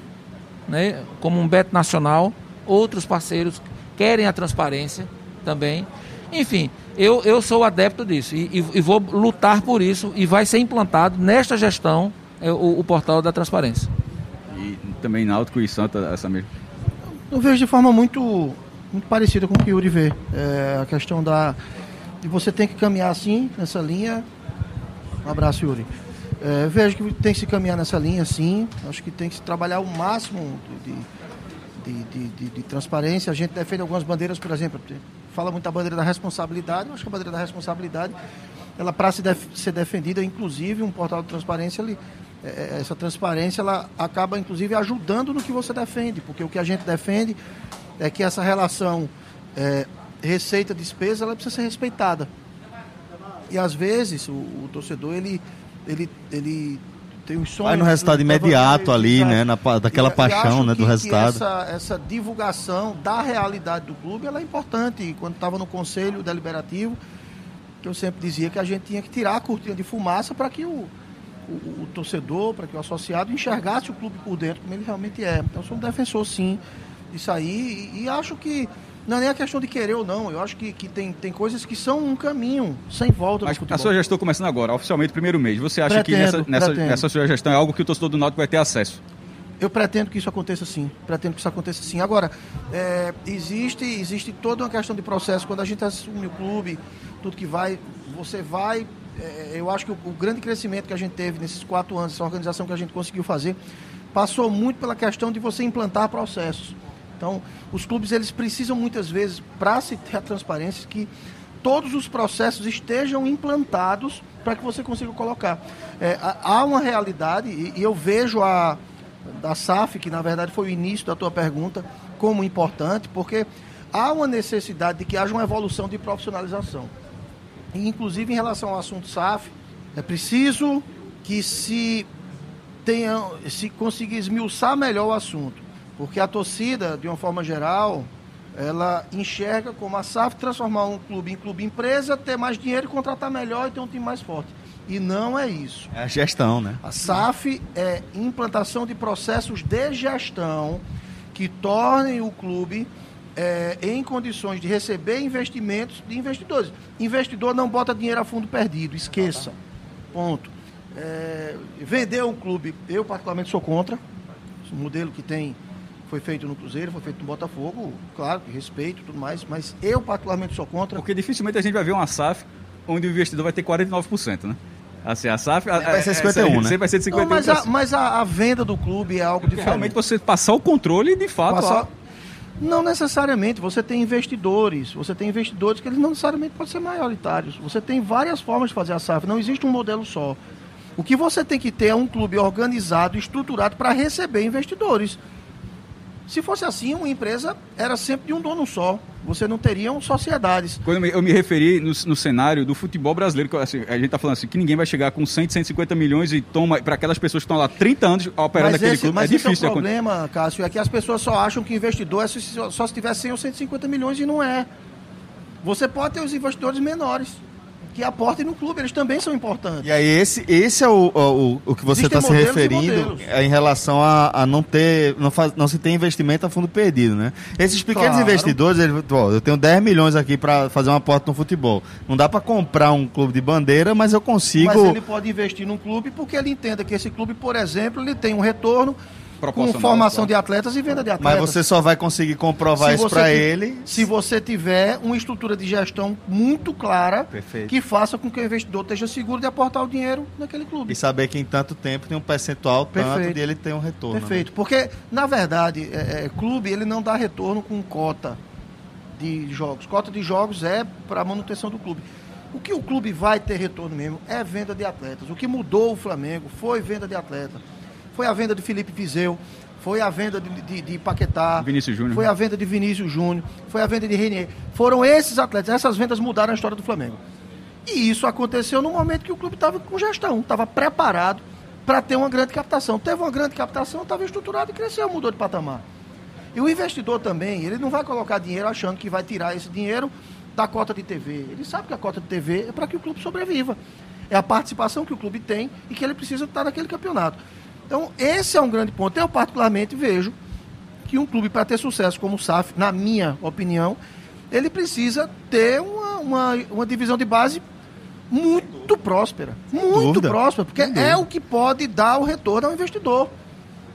né, como um Beto Nacional, outros parceiros querem a transparência também. Enfim, eu, eu sou adepto disso e, e, e vou lutar por isso e vai ser implantado nesta gestão é, o, o portal da transparência também Náutico e Santa essa mesma? Eu vejo de forma muito, muito parecida com o que o Yuri vê. É, a questão da de você tem que caminhar assim, nessa linha. Um abraço, Yuri. É, vejo que tem que se caminhar nessa linha, sim. Acho que tem que se trabalhar o máximo de, de, de, de, de transparência. A gente defende algumas bandeiras, por exemplo, fala muito da bandeira da responsabilidade. Eu acho que a bandeira da responsabilidade, ela para se def ser defendida, inclusive um portal de transparência, ele, é, é, essa transparência ela acaba inclusive ajudando no que você defende, porque o que a gente defende é que essa relação é, receita-despesa ela precisa ser respeitada. E às vezes o, o torcedor ele, ele, ele tem um sonho. Vai no resultado imediato ali, né? Na, daquela e, paixão né, do que, resultado. Que essa, essa divulgação da realidade do clube ela é importante. E quando estava no conselho deliberativo, que eu sempre dizia que a gente tinha que tirar a cortina de fumaça para que o o, o torcedor, para que o associado enxergasse o clube por dentro como ele realmente é. Então, eu sou um defensor, sim, disso aí. E, e acho que não é nem a questão de querer ou não. Eu acho que, que tem, tem coisas que são um caminho sem volta Mas a sua gestão começando agora, oficialmente primeiro mês. Você acha pretendo, que nessa, nessa, nessa, sua gestão é algo que o torcedor do Náutico vai ter acesso? Eu pretendo que isso aconteça sim. Pretendo que isso aconteça sim. Agora, é, existe, existe toda uma questão de processo. Quando a gente assume o clube, tudo que vai, você vai é, eu acho que o, o, grande crescimento que a gente teve nesses quatro anos, essa organização que a gente conseguiu fazer, passou muito pela questão de você implantar processos. Então, os clubes eles precisam muitas vezes, para se ter a transparência, que todos os processos estejam implantados para que você consiga colocar. É, há uma realidade, e, e eu vejo a da SAF, que na verdade foi o início da tua pergunta, como importante, porque há uma necessidade de que haja uma evolução de profissionalização inclusive em relação ao assunto SAF, é preciso que se tenha, se consiga esmiuçar melhor o assunto, porque a torcida, de uma forma geral, ela enxerga como a SAF transformar um clube em clube empresa, ter mais dinheiro, contratar melhor e ter um time mais forte. E não é isso. É a gestão, né? A SAF é implantação de processos de gestão que tornem o clube é, em condições de receber investimentos de investidores. Investidor não bota dinheiro a fundo perdido, esqueça. Ponto. É, vender um clube, eu particularmente sou contra. O modelo que tem foi feito no Cruzeiro, foi feito no Botafogo, claro, respeito e tudo mais, mas eu particularmente sou contra. Porque dificilmente a gente vai ver uma SAF onde o investidor vai ter 49%, né? Assim, a SAF... Vai ser 51, né? Sempre vai ser de 51 Não, mas a, mas a, a venda do clube é algo Porque diferente. Realmente você passar o controle, de fato... Passar- ó, Não necessariamente. Você tem investidores. Você tem investidores que eles não necessariamente podem ser maioritários. Você tem várias formas de fazer a SAF. Não existe um modelo só. O que você tem que ter é um clube organizado, estruturado para receber investidores. Se fosse assim, uma empresa era sempre de um dono só. Você não teriam sociedades. Quando eu me, referi no, no cenário do futebol brasileiro, que assim, a gente tá falando assim, que ninguém vai chegar com 100, 150 milhões e toma para aqueles pessoas que estão lá 30 anos operando Mas naquele esse, clube. mas é esse é o difícil de acontecer. problema, Cássio, é que as pessoas só acham que investidor é se- só se tiver 100 ou 150 milhões e não é. Você pode ter os investidores menores que aportem no clube, eles também são importantes. E aí, esse, esse é o, o, o que você está se referindo é em relação a, a não ter, não, faz, não se ter investimento a fundo perdido, né? Esses pequenos Claro. investidores, eles, ó, eu tenho 10 milhões aqui para fazer uma aporta no futebol. Não dá para comprar um clube de bandeira, mas eu consigo. Mas ele pode investir num clube porque ele entenda que esse clube, por exemplo, ele tem um retorno com formação claro. de atletas e venda de Mas atletas. você só vai conseguir comprovar Se isso para ele. Se você tiver uma estrutura de gestão muito clara, Perfeito. que faça com que o investidor esteja seguro de aportar o dinheiro naquele clube. E saber que em tanto tempo tem um percentual tanto Perfeito. de ele ter um retorno. né? Perfeito. Porque, na verdade, é, é, clube ele não dá retorno com cota de jogos. Cota de jogos é para manutenção do clube. O que o clube vai ter retorno mesmo é venda de atletas. O que mudou o Flamengo foi venda de atleta. Foi a venda de Felipe Vizeu, foi a venda de, de, de Paquetá, Vinícius Júnior. foi a venda de Vinícius Júnior, foi a venda de Renier. Foram esses atletas, essas vendas mudaram a história do Flamengo. E isso aconteceu no momento que o clube estava com gestão, estava preparado para ter uma grande captação. Teve uma grande captação, estava estruturado e cresceu, mudou de patamar. E o investidor também, ele não vai colocar dinheiro achando que vai tirar esse dinheiro da cota de TV. Ele sabe que a cota de TV é para que o clube sobreviva. É a participação que o clube tem e que ele precisa estar naquele campeonato. Então, esse é um grande ponto. Eu, particularmente, vejo que um clube, para ter sucesso como o SAF, na minha opinião, ele precisa ter uma, uma, uma divisão de base muito próspera. Muito dúvida. próspera, porque Sem é o que pode dar o retorno ao investidor.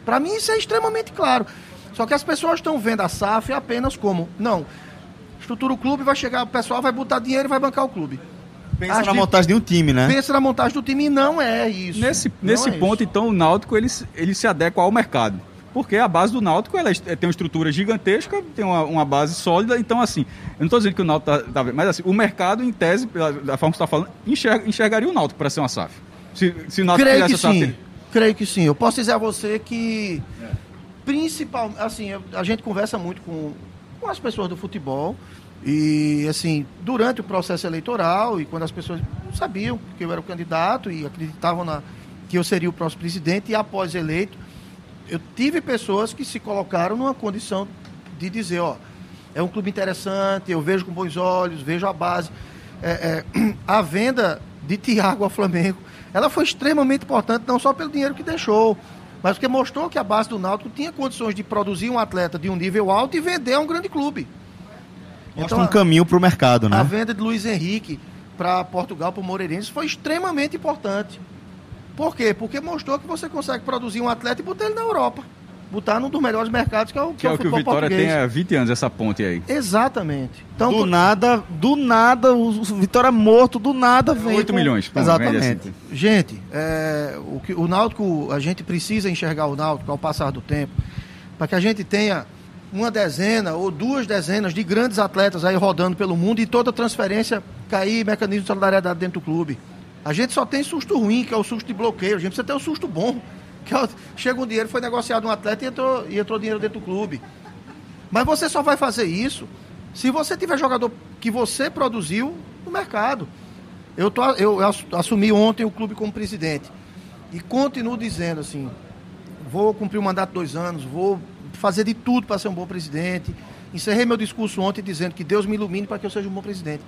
Para mim, isso é extremamente claro. Só que as pessoas estão vendo a SAF apenas como, não, estrutura o clube, vai chegar, o pessoal vai botar dinheiro e vai bancar o clube. Pensa Acho na montagem de um time, né? Pensa na montagem do time e não é isso. Nesse, Não nesse é ponto, isso. então, o Náutico ele, se- ele se adequa ao mercado. Porque a base do Náutico ela é- tem uma estrutura gigantesca, tem uma, uma base sólida. Então, assim, eu não estou dizendo que o Náutico está. Tá, mas, assim, o mercado, em tese, pela- da forma que você está falando, enxerga- enxergaria o Náutico para ser uma SAF. Se, se o Náutico Creio que SAF, sim. Creio que sim. Eu posso dizer a você que, principalmente, assim, a gente conversa muito com, com as pessoas do futebol e, assim, durante o processo eleitoral e quando as pessoas sabiam que eu era o candidato e acreditavam na, que eu seria o próximo presidente e após eleito, eu tive pessoas que se colocaram numa condição de dizer, ó, é um clube interessante, eu vejo com bons olhos, vejo a base. É, é, a venda de Thiago ao Flamengo, ela foi extremamente importante, não só pelo dinheiro que deixou, mas porque mostrou que a base do Náutico tinha condições de produzir um atleta de um nível alto e vender a um grande clube. Mostra um caminho para o mercado, né? A venda de Luiz Henrique para Portugal, para o Moreirense, foi extremamente importante. Por quê? Porque mostrou que você consegue produzir um atleta e botar ele na Europa. Botar num dos melhores mercados, que é o, que é o que o Vitória português. tem há 20 anos, essa ponte aí. Exatamente. Então, Do por- nada, do nada, o o Vitória morto, do nada vem. 8 com- milhões, pronto, Exatamente. assim. Gente, é, o, que, o Náutico, a gente precisa enxergar o Náutico ao passar do tempo, para que a gente tenha uma dezena ou duas dezenas de grandes atletas aí rodando pelo mundo e toda transferência cair mecanismo de solidariedade dentro do clube. A gente só tem susto ruim, que é o susto de bloqueio. A gente precisa ter o susto bom. Que é o- chega um dinheiro, foi negociado um atleta e entrou, e entrou dinheiro dentro do clube. Mas você só vai fazer isso se você tiver jogador que você produziu no mercado. Eu, tô, eu ass- assumi ontem o clube como presidente. E continuo dizendo assim: vou cumprir o mandato dois anos, vou fazer de tudo para ser um bom presidente. Encerrei meu discurso ontem dizendo que Deus me ilumine para que eu seja um bom presidente.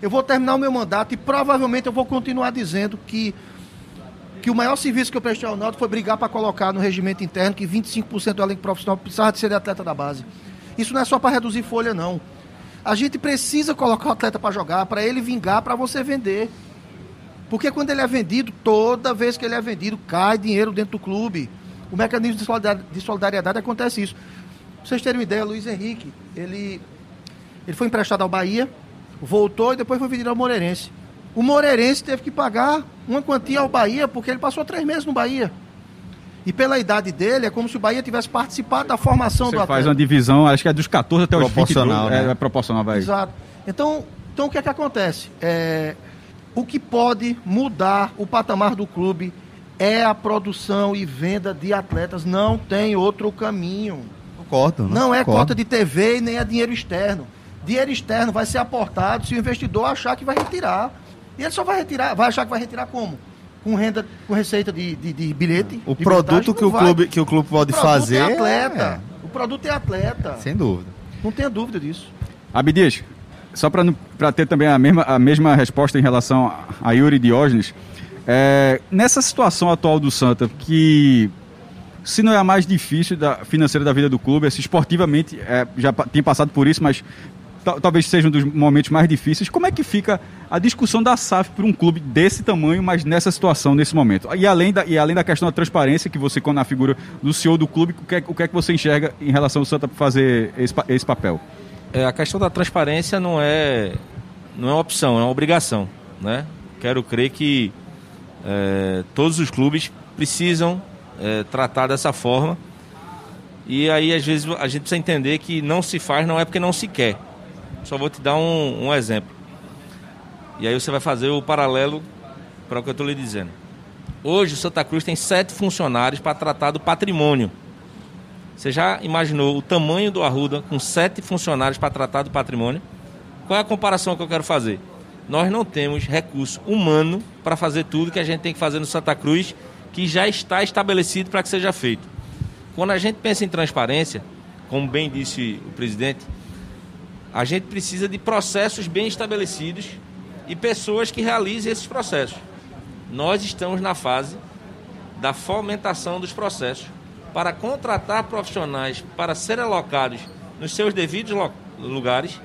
Eu vou terminar o meu mandato e provavelmente eu vou continuar dizendo que, que o maior serviço que eu prestei ao Náutico foi brigar para colocar no regimento interno que 25% do elenco profissional precisava de ser atleta da base. Isso não é só para reduzir folha, não. A gente precisa colocar o atleta para jogar, para ele vingar, para você vender. Porque quando ele é vendido, toda vez que ele é vendido, cai dinheiro dentro do clube. O mecanismo de solidar- de solidariedade acontece isso. Pra vocês terem uma ideia, Luiz Henrique, ele, ele foi emprestado ao Bahia, voltou e depois foi vendido ao Moreirense. O Moreirense teve que pagar uma quantia ao Bahia, porque ele passou três meses no Bahia. E pela idade dele, é como se o Bahia tivesse participado da formação Você do atleta. faz uma divisão, acho que é dos 14 até os 22. Proporcional, né? É, é proporcional, vai. Exato. Então, então o que é que acontece? É, o que pode mudar o patamar do clube é a produção e venda de atletas. Não tem outro caminho. Concordo. né? Não é Concordo. cota de TV e nem é dinheiro externo. Dinheiro externo vai ser aportado se o investidor achar que vai retirar. E ele só vai retirar, vai achar que vai retirar como? Com renda, com receita de, de, de bilhete? O de produto que o, Não vai. clube, que o clube pode o produto fazer. é atleta. O produto é atleta. é, sem dúvida. Não tenha dúvida disso. Abdias, só para ter também a mesma, a mesma resposta em relação a Yuri Diógenes, é, nessa situação atual do Santa, que se não é a mais difícil da, financeira da vida do clube, assim, esportivamente é, já tem passado por isso, mas tal- talvez seja um dos momentos mais difíceis. Como é que fica a discussão da SAF para um clube desse tamanho, mas nessa situação, nesse momento? E além da, e além da questão da transparência, que você, na figura do CEO do clube, o que, é, o que é que você enxerga em relação ao Santa para fazer esse, esse papel? É, a questão da transparência não é, não é opção, é uma obrigação. Né? Quero crer que é, todos os clubes precisam é, tratar dessa forma. E aí, às vezes, a gente precisa entender que não se faz não é porque não se quer. Só vou te dar um, um exemplo. E aí você vai fazer o paralelo para o que eu estou lhe dizendo. Hoje, o Santa Cruz tem sete funcionários para tratar do patrimônio. Você já imaginou o tamanho do Arruda com sete funcionários para tratar do patrimônio? Qual é a comparação que eu quero fazer? Nós não temos recurso humano para fazer tudo que a gente tem que fazer no Santa Cruz, que já está estabelecido para que seja feito. Quando a gente pensa em transparência, como bem disse o presidente, a gente precisa de processos bem estabelecidos e pessoas que realizem esses processos. Nós estamos na fase da fomentação dos processos para contratar profissionais para serem alocados nos seus devidos lugares,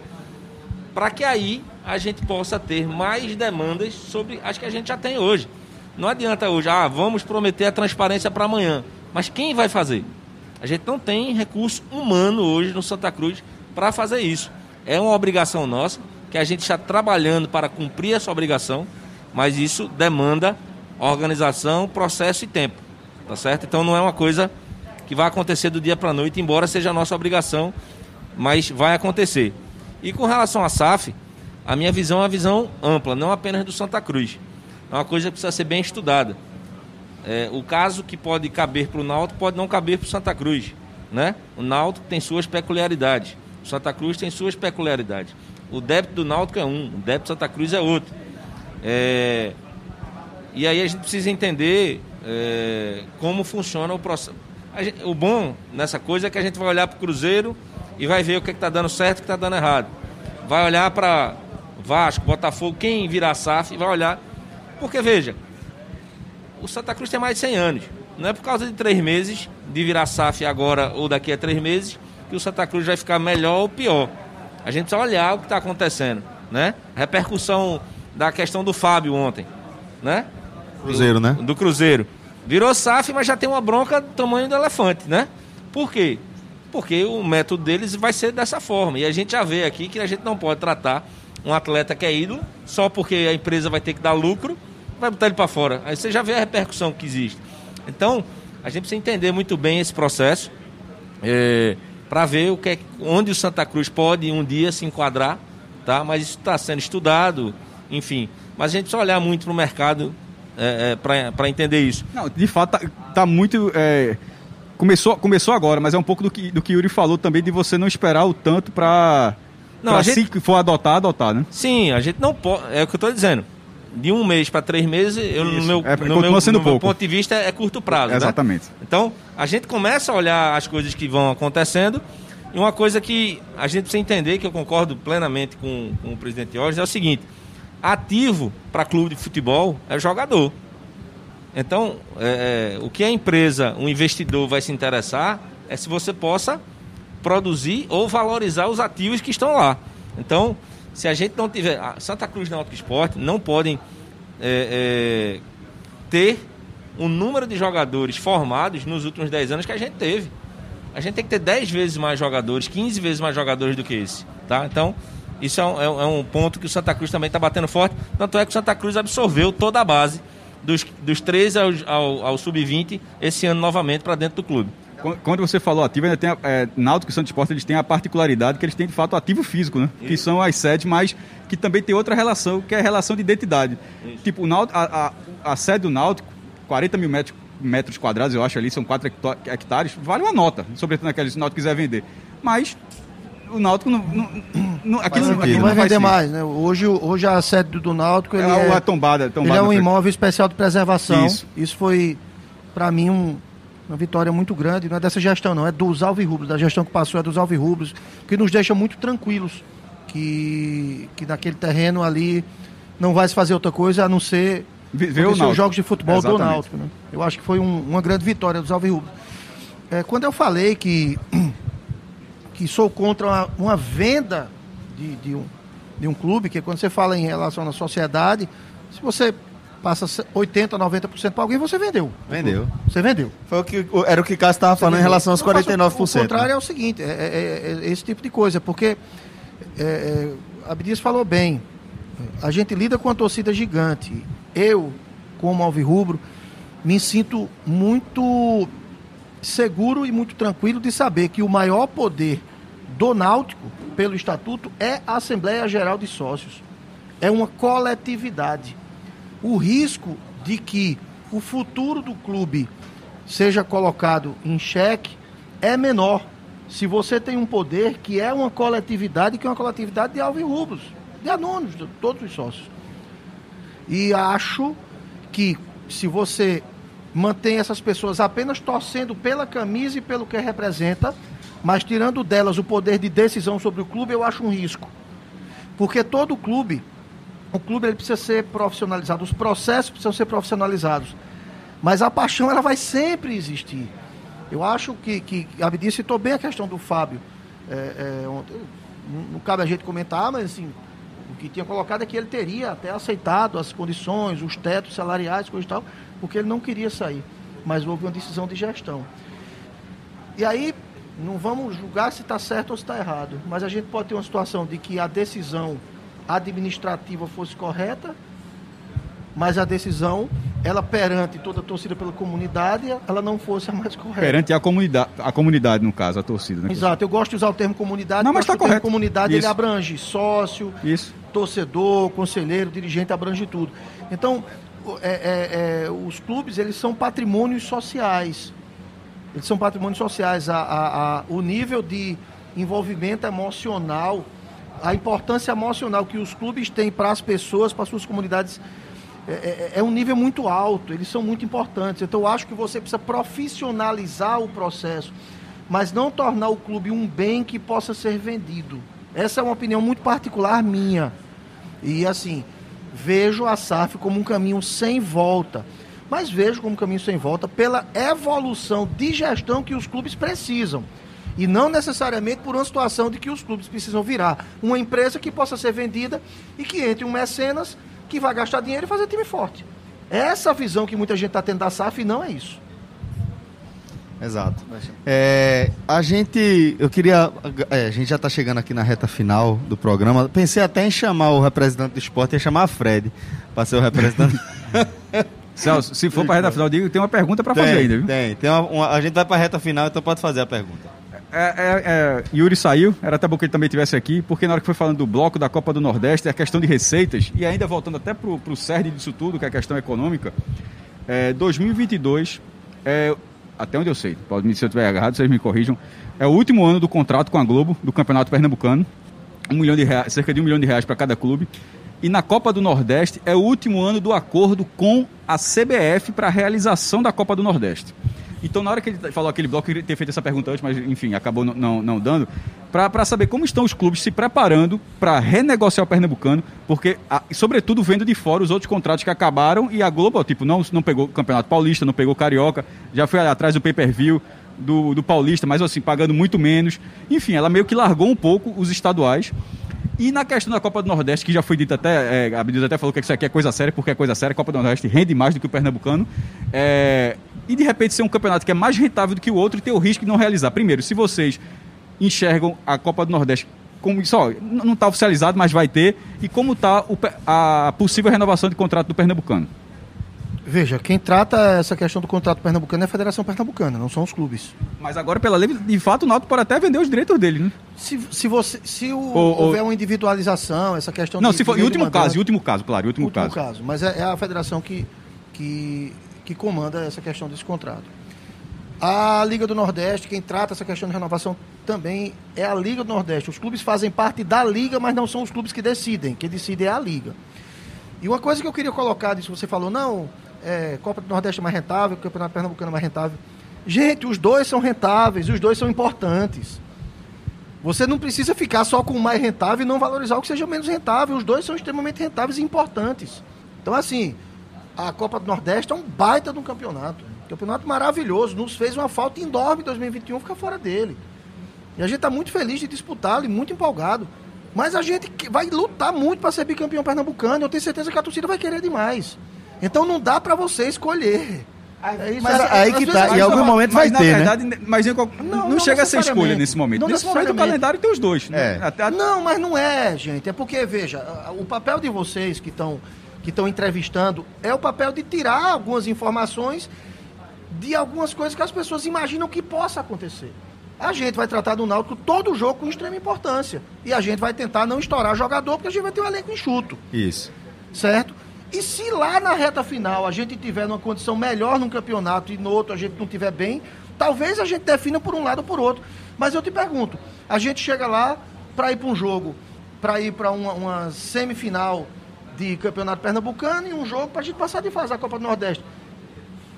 para que aí a gente possa ter mais demandas sobre as que a gente já tem hoje. Não adianta hoje, ah, vamos prometer a transparência para amanhã, mas quem vai fazer? A gente não tem recurso humano hoje no Santa Cruz para fazer isso. É uma obrigação nossa, que a gente está trabalhando para cumprir essa obrigação, mas isso demanda organização, processo e tempo. Tá certo? Então não é uma coisa que vai acontecer do dia para a noite, embora seja a nossa obrigação, mas vai acontecer. E com relação à SAF, a minha visão é uma visão ampla, não apenas do Santa Cruz. É uma coisa que precisa ser bem estudada. É, o caso que pode caber para o Náutico pode não caber para o Santa Cruz. Né? O Náutico tem suas peculiaridades. O Santa Cruz tem suas peculiaridades. O débito do Náutico é um, o débito do Santa Cruz é outro. É, e aí a gente precisa entender é, como funciona o processo. Gente- o bom nessa coisa é que a gente vai olhar para o Cruzeiro e vai ver o que está dando certo e o que está dando errado. Vai olhar para Vasco, Botafogo, quem virar SAF, vai olhar. Porque, veja, o Santa Cruz tem mais de 100 anos. Não é por causa de três meses, de virar SAF agora ou daqui a três meses, que o Santa Cruz vai ficar melhor ou pior. A gente precisa olhar o que está acontecendo. Né? Repercussão da questão do Fábio ontem. Né? Cruzeiro, né? do Cruzeiro. Virou SAF, mas já tem uma bronca do tamanho do elefante, né? Por quê? Porque o método deles vai ser dessa forma. E a gente já vê aqui que a gente não pode tratar um atleta que é ídolo só porque a empresa vai ter que dar lucro, vai botar ele para fora. Aí você já vê a repercussão que existe. Então, a gente precisa entender muito bem esse processo para ver o que é, onde o Santa Cruz pode um dia se enquadrar, tá? Mas isso está sendo estudado, enfim. Mas a gente precisa olhar muito para o mercado é, para entender isso. Não, de fato, tá, tá muito. é, começou, começou agora, mas é um pouco do que, do que Yuri falou também, de você não esperar o tanto para. Não, pra a gente- se for adotar, adotar, né? Sim, a gente não pode. É o que eu estou dizendo. De um mês para três meses, eu, no meu, É, no meu, no meu ponto de vista, é curto prazo. né? Exatamente. Então, a gente começa a olhar as coisas que vão acontecendo. E uma coisa que a gente precisa entender, que eu concordo plenamente com, com o presidente Jorge, é o seguinte: ativo para clube de futebol é jogador. Então, é, é, o que a empresa, o investidor vai se interessar é se você possa produzir ou valorizar os ativos que estão lá. Então, se a gente não tiver. a Santa Cruz Náutico Esporte não podem é, é, ter o número de jogadores formados nos últimos 10 anos que a gente teve. A gente tem que ter 10 vezes mais jogadores, 15 vezes mais jogadores do que esse. Tá? Então, Isso é um, é um ponto que o Santa Cruz também está batendo forte. Tanto é que o Santa Cruz absorveu toda a base dos, dos 13 ao, ao, ao sub-20 esse ano novamente para dentro do clube. Quando você falou ativo, ainda tem a, é, Náutico e Santos Esporte, eles têm a particularidade que eles têm de fato ativo físico, né? Isso. Que são as sedes, mas que também tem outra relação, que é a relação de identidade. Isso. Tipo, o Náutico, a, a, a sede do Náutico, 40 mil metros, metros quadrados, eu acho ali, são 4 hectares, vale uma nota, sobretudo naqueles se o Náutico quiser vender. Mas o Náutico não, não, não aqui, não, aqui não vai vender mais, né? Hoje, hoje a sede do Náutico ele é, é, tombada, tombada ele é um imóvel especial de preservação. Isso, Isso foi para mim um, uma vitória muito grande, não é dessa gestão não, é dos Alvirrubros, da gestão que passou é dos Alvirrubros, que nos deixa muito tranquilos que que naquele terreno ali não vai se fazer outra coisa a não ser os jogos de futebol Exatamente. do Náutico, né? Eu acho que foi um, uma grande vitória dos Alvirrubros. É, quando eu falei que que sou contra uma, uma venda de, de, um, de um clube, que quando você fala em relação à sociedade, se você passa 80%, 90% para alguém, você vendeu. Vendeu. Você vendeu. Foi o que, era o que o Cássio estava falando vendeu. em relação aos 49%. O contrário né? é o seguinte, é, é, é, esse tipo de coisa, porque é, é Abdias falou bem, a gente lida com uma torcida gigante. Eu, como alvirrubro, me sinto muito seguro e muito tranquilo de saber que o maior poder do Náutico, pelo estatuto, é a Assembleia Geral de Sócios. É uma coletividade. O risco de que o futuro do clube seja colocado em xeque é menor se você tem um poder que é uma coletividade, que é uma coletividade de alvirrubros, de anônimos, de todos os sócios. E acho que se você mantém essas pessoas apenas torcendo pela camisa e pelo que representa, mas tirando delas o poder de decisão sobre o clube, eu acho um risco. Porque todo clube, o clube ele precisa ser profissionalizado, os processos precisam ser profissionalizados. Mas a paixão ela vai sempre existir. Eu acho que, que a Abdi citou bem a questão do Fábio. É, é, não cabe a gente comentar, mas assim, o que tinha colocado é que ele teria até aceitado as condições, os tetos salariais, coisa e tal, porque ele não queria sair. Mas houve uma decisão de gestão. E aí, não vamos julgar se está certo ou se está errado, mas a gente pode ter uma situação de que a decisão administrativa fosse correta, mas a decisão, ela perante toda a torcida pela comunidade, ela não fosse a mais correta. Perante a comunidade, a comunidade no caso, a torcida. Né? Exato, eu gosto de usar o termo comunidade, não, mas está correto. comunidade Isso. ele abrange sócio, Isso. torcedor, conselheiro, dirigente, abrange tudo. Então, é, é, é, os clubes, eles são patrimônios sociais. Eles são patrimônios sociais. A, a, a, o nível de envolvimento emocional, a importância emocional que os clubes têm para as pessoas, para as suas comunidades, é, é, é, um nível muito alto. Eles são muito importantes. Então, eu acho que você precisa profissionalizar o processo, mas não tornar o clube um bem que possa ser vendido. Essa é uma opinião muito particular minha. E, assim, vejo a SAF como um caminho sem volta mas vejo como caminho sem volta pela evolução de gestão que os clubes precisam. E não necessariamente por uma situação de que os clubes precisam virar uma empresa que possa ser vendida e que entre um mecenas que vai gastar dinheiro e fazer time forte. Essa visão que muita gente está tendo da SAF não é isso. Exato. É, a gente, eu queria, é, a gente já está chegando aqui na reta final do programa. Pensei até em chamar o representante do esporte, ia chamar a Fred para ser o representante. Celso, se for para a reta final, digo, tem uma pergunta para fazer ainda, viu? Tem, tem uma, uma, a gente vai para a reta final, então pode fazer a pergunta. É, é, é, Yuri saiu, era até bom que ele também estivesse aqui, porque na hora que foi falando do bloco da Copa do Nordeste, a questão de receitas, e ainda voltando até para o cerne disso tudo, que é a questão econômica, é, 2022, é, até onde eu sei, pode me se eu estiver agarrado, vocês me corrijam, é o último ano do contrato com a Globo, do Campeonato Pernambucano, um milhão de reais, cerca de um milhão de reais para cada clube, e na Copa do Nordeste é o último ano do acordo com a CBF para a realização da Copa do Nordeste. Então, na hora que ele falou aquele bloco, queria ter feito essa pergunta antes, mas enfim, acabou não, não, não dando, para saber como estão os clubes se preparando para renegociar o Pernambucano, porque, a, sobretudo, vendo de fora os outros contratos que acabaram e a Globo, tipo, não, não pegou o Campeonato Paulista, não pegou o Carioca, já foi atrás do pay-per-view do, do Paulista, mas assim, pagando muito menos. Enfim, ela meio que largou um pouco os estaduais e na questão da Copa do Nordeste, que já foi dito até, é, a Abdias até falou que isso aqui é coisa séria, porque é coisa séria, a Copa do Nordeste rende mais do que o Pernambucano. É, e de repente ser um campeonato que é mais rentável do que o outro e ter o risco de não realizar. Primeiro, se vocês enxergam a Copa do Nordeste como isso, ó, não está oficializado, mas vai ter, e como está a possível renovação de contrato do Pernambucano. Veja, quem trata essa questão do contrato pernambucano é a Federação Pernambucana, não são os clubes. Mas agora, pela lei, de fato, o Náutico pode até vender os direitos dele, né? Se, se, você, se o, ou, houver ou... uma individualização, essa questão... Não, de, se for, em último caso, em último caso, claro, em último, último caso. caso. Mas é, é, a federação que, que, que comanda essa questão desse contrato. A Liga do Nordeste, quem trata essa questão de renovação também é a Liga do Nordeste. Os clubes fazem parte da Liga, mas não são os clubes que decidem. Quem decide é a Liga. E uma coisa que eu queria colocar disso, você falou, não, é, Copa do Nordeste é mais rentável, Campeonato Pernambucano é mais rentável. Gente, os dois são rentáveis, os dois são importantes. Você não precisa ficar só com o mais rentável e não valorizar o que seja menos rentável. Os dois são extremamente rentáveis e importantes. Então, assim, a Copa do Nordeste é um baita de um campeonato. Campeonato maravilhoso. Nos fez uma falta enorme em 2021 ficar fora dele. E a gente está muito feliz de disputá-lo e muito empolgado. Mas a gente vai lutar muito para ser bicampeão pernambucano. Eu tenho certeza que a torcida vai querer demais. Então não dá para você escolher. É isso, mas é, aí que tá, em algum momento vai ter, verdade, né? Mas não, não, não chega a ser escolha nesse momento. Nesse momento o calendário tem os dois. Né? É. Até, Não, mas não é, gente. É porque, veja, o papel de vocês que estão que estão entrevistando é o papel de tirar algumas informações de algumas coisas que as pessoas imaginam que possa acontecer. A gente vai tratar do Náutico todo o jogo com extrema importância. E a gente vai tentar não estourar jogador, porque a gente vai ter um elenco enxuto. Isso. Certo? E se lá na reta final a gente tiver numa condição melhor num campeonato e no outro a gente não tiver bem, talvez a gente defina por um lado ou por outro. Mas eu te pergunto, a gente chega lá para ir para um jogo, para ir para uma, uma, semifinal de campeonato pernambucano e um jogo para a gente passar de fase da Copa do Nordeste.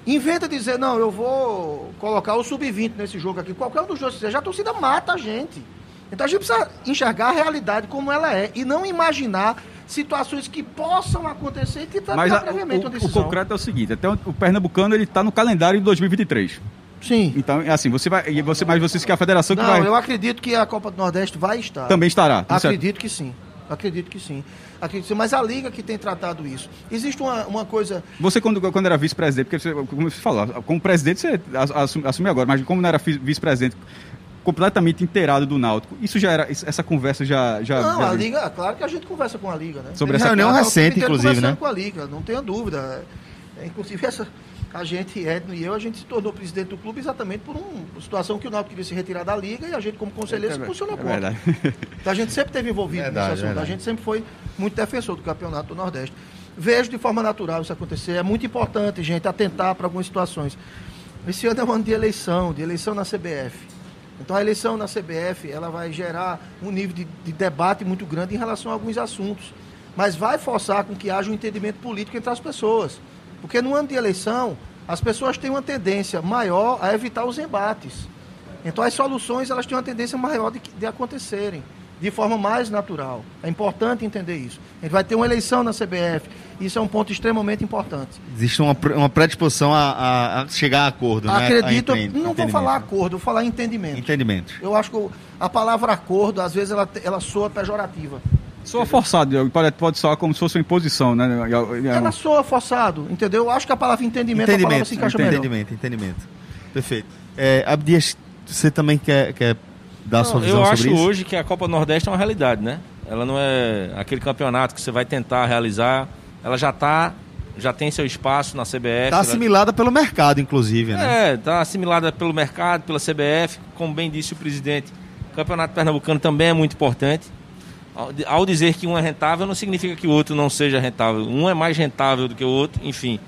Inventa dizer, não, eu vou colocar o sub-20 nesse jogo aqui. Qualquer um dos jogos que seja, a torcida mata a gente. Então a gente precisa enxergar a realidade como ela é e não imaginar situações que possam acontecer e tentar Mas a, previamente o, uma decisão. O concreto é o seguinte, até o, o Pernambucano ele está no calendário de 2023. Sim. Então, é assim, você vai. Você, mas você que a federação não, que vai. eu acredito que a Copa do Nordeste vai estar. Também estará. Tá acredito certo. que sim. Acredito que sim. Acredito que sim. Mas a Liga que tem tratado isso. Existe uma, uma coisa. Você, quando, quando era vice-presidente, porque você, como você falou, como presidente você assumiu agora, mas como não era vice-presidente, completamente inteirado do Náutico. Isso já era, essa conversa já... já não, já a Liga, claro que a gente conversa com a Liga, né? Sobre essa reunião recente, inclusive, né? com a Liga, não tenha dúvida. É, inclusive, essa, a gente, Edno e eu, a gente se tornou presidente do clube exatamente por uma situação que o Náutico queria se retirar da Liga e a gente, como conselheiro, é, se funcionou é contra. Então, a gente sempre teve envolvido verdade, nesse assunto. A gente sempre foi muito defensor do Campeonato do Nordeste. Vejo de forma natural isso acontecer. É muito importante, gente, atentar para algumas situações. Esse ano é um ano de eleição, de eleição na CBF. Então a eleição na CBF ela vai gerar um nível de, de, debate muito grande em relação a alguns assuntos, mas vai forçar com que haja um entendimento político entre as pessoas, porque no ano de eleição as pessoas têm uma tendência maior a evitar os embates. Então as soluções elas têm uma tendência maior de, de acontecerem de forma mais natural. É importante entender isso. A gente vai ter uma eleição na CBF. Isso é um ponto extremamente importante. Existe uma, uma predisposição a, a chegar a acordo, né? Acredito, né? não vou falar acordo, vou falar entendimento. Entendimento. Eu acho que a palavra acordo, às vezes, ela, ela soa pejorativa. Soa forçado, pode, pode soar como se fosse uma imposição, né? Ela soa forçado, entendeu? Eu acho que a palavra entendimento, entendimento a palavra se encaixa entendimento, melhor. Entendimento, entendimento. Perfeito. É, Abdias, você também quer, quer dar não, sua visão eu sobre acho hoje que a Copa Nordeste é uma realidade, né? Ela não é aquele campeonato que você vai tentar realizar. Ela já está já tem seu espaço na CBF. Está assimilada ela... pelo mercado, inclusive, né? É, está assimilada pelo mercado, pela CBF. Como bem disse o presidente, o Campeonato Pernambucano também é muito importante. Ao dizer que um é rentável, não significa que o outro não seja rentável. Um é mais rentável do que o outro, enfim.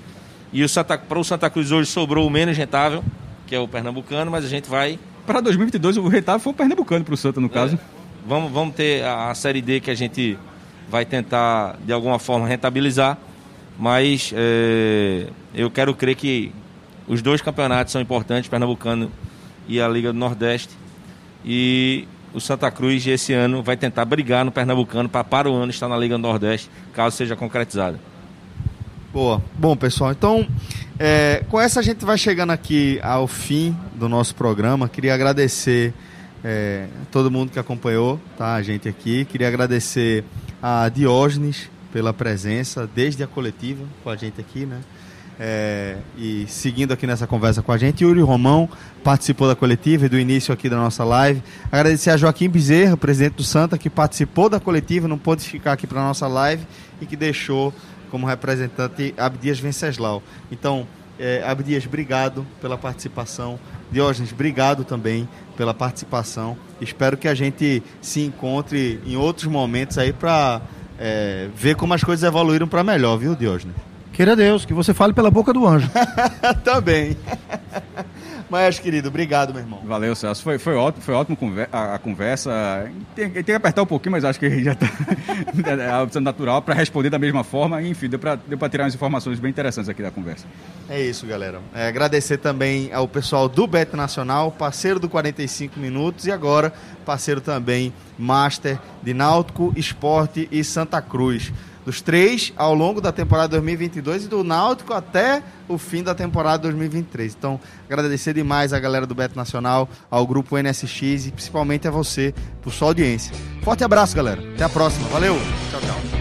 E o Santa, para o Santa Cruz hoje sobrou o menos rentável, que é o Pernambucano, mas a gente vai para 2022 o rentável foi o Pernambucano para o Santa, no caso. É. Vamos, vamos ter a, a Série D que a gente vai tentar, de alguma forma, rentabilizar. Mas é, eu quero crer que os dois campeonatos são importantes, Pernambucano e a Liga do Nordeste. E o Santa Cruz esse ano vai tentar brigar no Pernambucano para para o ano estar na Liga Nordeste, caso seja concretizado. Boa. Bom, pessoal, então é, com essa a gente vai chegando aqui ao fim do nosso programa. Queria agradecer é, todo mundo que acompanhou tá, a gente aqui. Queria agradecer a Diógenes pela presença desde a coletiva com a gente aqui, né? É, e seguindo aqui nessa conversa com a gente. Yuri Romão participou da coletiva e do início aqui da nossa live. Agradecer a Joaquim Bezerra, presidente do Santa, que participou da coletiva, não pôde ficar aqui para a nossa live e que deixou como representante Abdias Venceslau. Então, é, Abdias, obrigado pela participação. Diógenes, obrigado também pela participação. Espero que a gente se encontre em outros momentos aí para é, ver como as coisas evoluíram para melhor, viu, Diógenes? Queira Deus, que você fale pela boca do anjo. Também. Mas, querido, obrigado, meu irmão. Valeu, Celso. Foi, foi ótimo, foi ótimo a, a conversa. Tem, tem, que apertar um pouquinho, mas acho que já está é a opção natural para responder da mesma forma. Enfim, deu para deu tirar umas informações bem interessantes aqui da conversa. É isso, galera. É, agradecer também ao pessoal do Bet Nacional, parceiro do 45 Minutos e agora parceiro também Master de Náutico, Esporte e Santa Cruz dos três ao longo da temporada 2022 e do Náutico até o fim da temporada 2023. Então, agradecer demais a galera do Beto Nacional, ao grupo NSX e principalmente a você por sua audiência. Forte abraço, galera. Até a próxima. Valeu. Tchau, tchau.